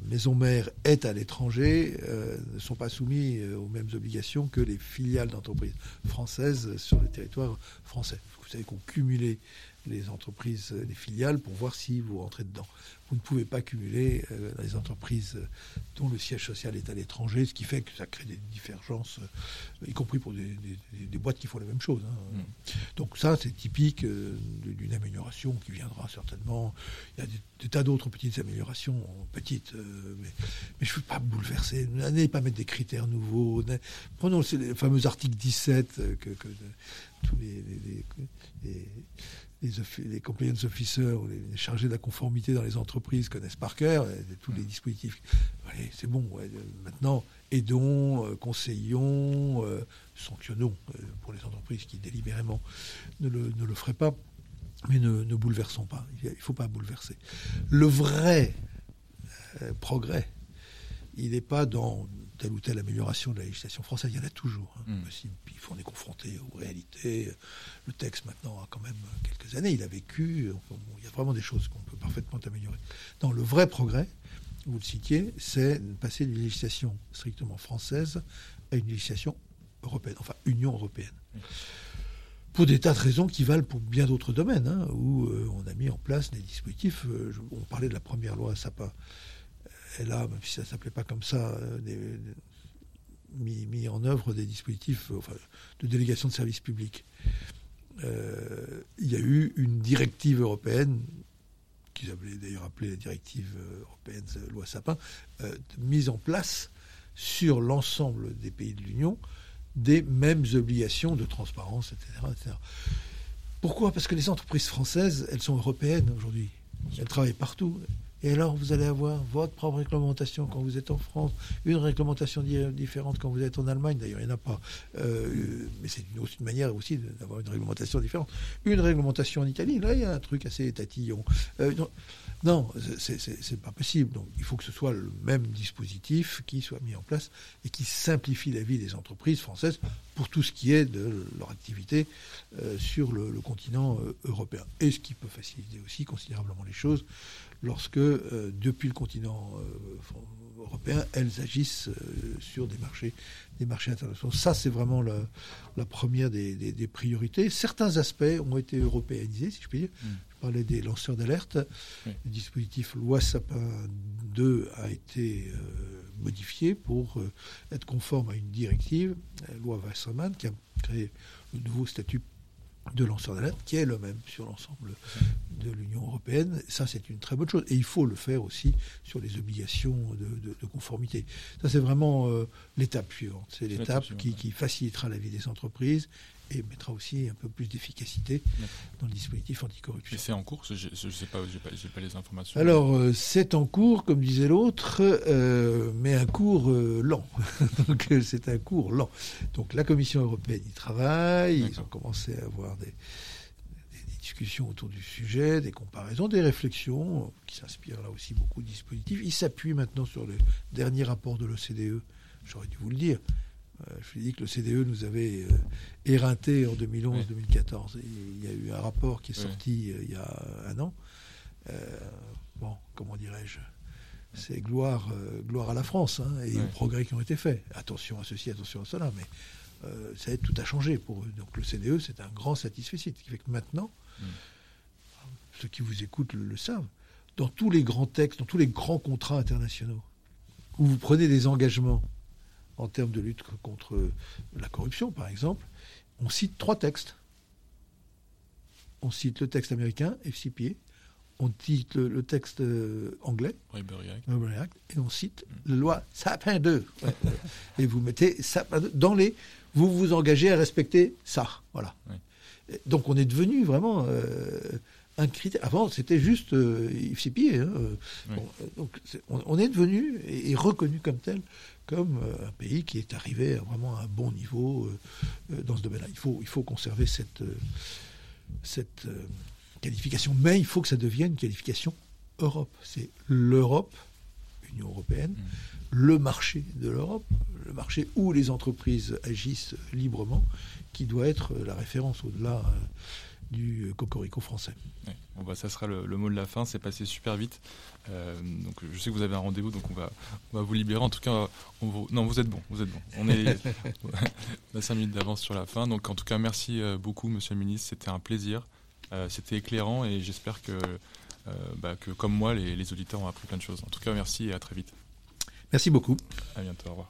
maison mère est à l'étranger euh, ne sont pas soumis euh, aux mêmes obligations que les filiales d'entreprises françaises sur le territoire français. Vous savez qu'on cumulait les entreprises, les filiales, pour voir si vous rentrez dedans. Vous ne pouvez pas cumuler euh, les entreprises dont le siège social est à l'étranger, ce qui fait que ça crée des divergences, euh, y compris pour des, des, des, boîtes qui font la même chose. Hein. Mmh. Donc ça, c'est typique euh, d'une amélioration qui viendra certainement. Il y a des, des tas d'autres petites améliorations, petites, euh, mais, mais je ne veux pas bouleverser. N'allez pas mettre des critères nouveaux. Prenons le fameux article 17 que, que tous les, les, les, les, compliance officers, les chargés de la conformité dans les entreprises connaissent par cœur tous les dispositifs. Allez, c'est bon. Ouais. Maintenant, aidons, euh, conseillons, euh, sanctionnons euh, pour les entreprises qui délibérément ne le, ne le feraient pas, mais ne, ne bouleversons pas. Il ne faut pas bouleverser. Le vrai euh, progrès, il n'est pas dans telle ou telle amélioration de la législation française, il y en a toujours. Hein, mmh. Il faut en est confronté aux réalités. Le texte maintenant a quand même quelques années, il a vécu. Bon, il y a vraiment des choses qu'on peut parfaitement améliorer. Dans le vrai progrès, vous le citiez, c'est passer d'une législation strictement française à une législation européenne, enfin Union européenne. Mmh. Pour des tas de raisons qui valent pour bien d'autres domaines, hein, où euh, on a mis en place des dispositifs. Euh, je, on parlait de la première loi Sapin elle a, même si ça ne s'appelait pas comme ça, euh, mis, en œuvre des dispositifs enfin, de délégation de services publics. Euh, il y a eu une directive européenne, qu'ils avaient d'ailleurs appelée la directive européenne loi Sapin, euh, mise en place sur l'ensemble des pays de l'Union des mêmes obligations de transparence, etc. Pourquoi? Parce que les entreprises françaises, elles sont européennes aujourd'hui. Elles travaillent partout. Et alors, vous allez avoir votre propre réglementation quand vous êtes en France, une réglementation différente quand vous êtes en Allemagne. D'ailleurs, il n'y en a pas. Euh, mais c'est une, manière aussi d'avoir une réglementation différente. Une réglementation en Italie, là, il y a un truc assez tatillon. Euh, non, non c'est pas possible. Donc, il faut que ce soit le même dispositif qui soit mis en place et qui simplifie la vie des entreprises françaises pour tout ce qui est de leur activité euh, sur le, le continent euh, européen. Et ce qui peut faciliter aussi considérablement les choses lorsque, euh, depuis le continent euh, européen, elles agissent euh, sur des marchés, des marchés internationaux. Ça, c'est vraiment la, la première des, des, des, priorités. Certains aspects ont été européanisés, si je puis dire. Mm. Je parlais des lanceurs d'alerte. Oui. Le dispositif loi Sapin 2 a été modifié pour être conforme à une directive, loi Wasserman, qui a créé le nouveau statut de lanceurs d'alerte, qui est le même sur l'ensemble de l'Union européenne. Ça, c'est une très bonne chose. Et il faut le faire aussi sur les obligations de, de, de conformité. Ça, c'est vraiment euh, l'étape suivante. C'est l'étape qui, qui, facilitera la vie des entreprises et mettra aussi un peu plus d'efficacité dans le dispositif anticorruption. Et c'est en cours Je ne sais pas, j'ai pas, pas les informations. Alors, euh, c'est en cours, comme disait l'autre, euh, mais un cours euh, lent. Donc, c'est un cours lent. Donc, la Commission européenne y travaille. Ils ont commencé à avoir des, discussions autour du sujet, des comparaisons, des réflexions qui s'inspirent là aussi beaucoup de dispositifs. Ils s'appuient maintenant sur le dernier rapport de l'OCDE. J'aurais dû vous le dire je vous ai dit que le CDE nous avait euh, éreinté en 2011-2014. Oui. Il y a eu un rapport qui est sorti oui. euh, il y a un an. Euh, bon, comment dirais-je? C'est gloire, euh, gloire à la France hein, et oui. aux progrès qui ont été faits. Attention à ceci, attention à cela, mais euh, ça tout a changé pour eux. Donc le CDE, c'est un grand satisfait, ce qui fait que maintenant, ceux qui vous écoutent le, le savent, dans tous les grands textes, dans tous les grands contrats internationaux, où vous prenez des engagements en termes de lutte contre la corruption, par exemple, on cite trois textes. On cite le texte américain, FCPA, on cite le, le texte euh, anglais, Act. Act, et on cite la loi Sapin 2. Ouais. et vous mettez Sapin 2 dans les... Vous vous engagez à respecter ça. Voilà. Oui. Donc on est devenu vraiment... Euh, un critère. Avant, c'était juste euh, FCPA. Hein. Oui. Bon, donc, est, on, on, est devenu et, et, reconnu comme tel comme euh, un pays qui est arrivé à vraiment à un bon niveau euh, dans ce domaine-là. Il faut, il faut conserver cette, euh, cette qualification, mais il faut que ça devienne une qualification Europe. C'est l'Europe, Union européenne, mmh. le marché de l'Europe, le marché où les entreprises agissent librement, qui doit être la référence au-delà euh, du cocorico français. bon bah, ça sera le, mot de la fin, c'est passé super vite. Euh, donc je sais que vous avez un rendez-vous, donc on va, on va vous libérer. En tout cas, on non, vous êtes bon, vous êtes bon. On est a 5 minutes d'avance sur la fin. Donc en tout cas, merci euh, beaucoup, Monsieur le Ministre. C'était un plaisir. C'était éclairant et j'espère que, bah, que, comme moi, les, les auditeurs ont appris plein de choses. En tout cas, merci et à très vite. Merci beaucoup. À bientôt. Au revoir.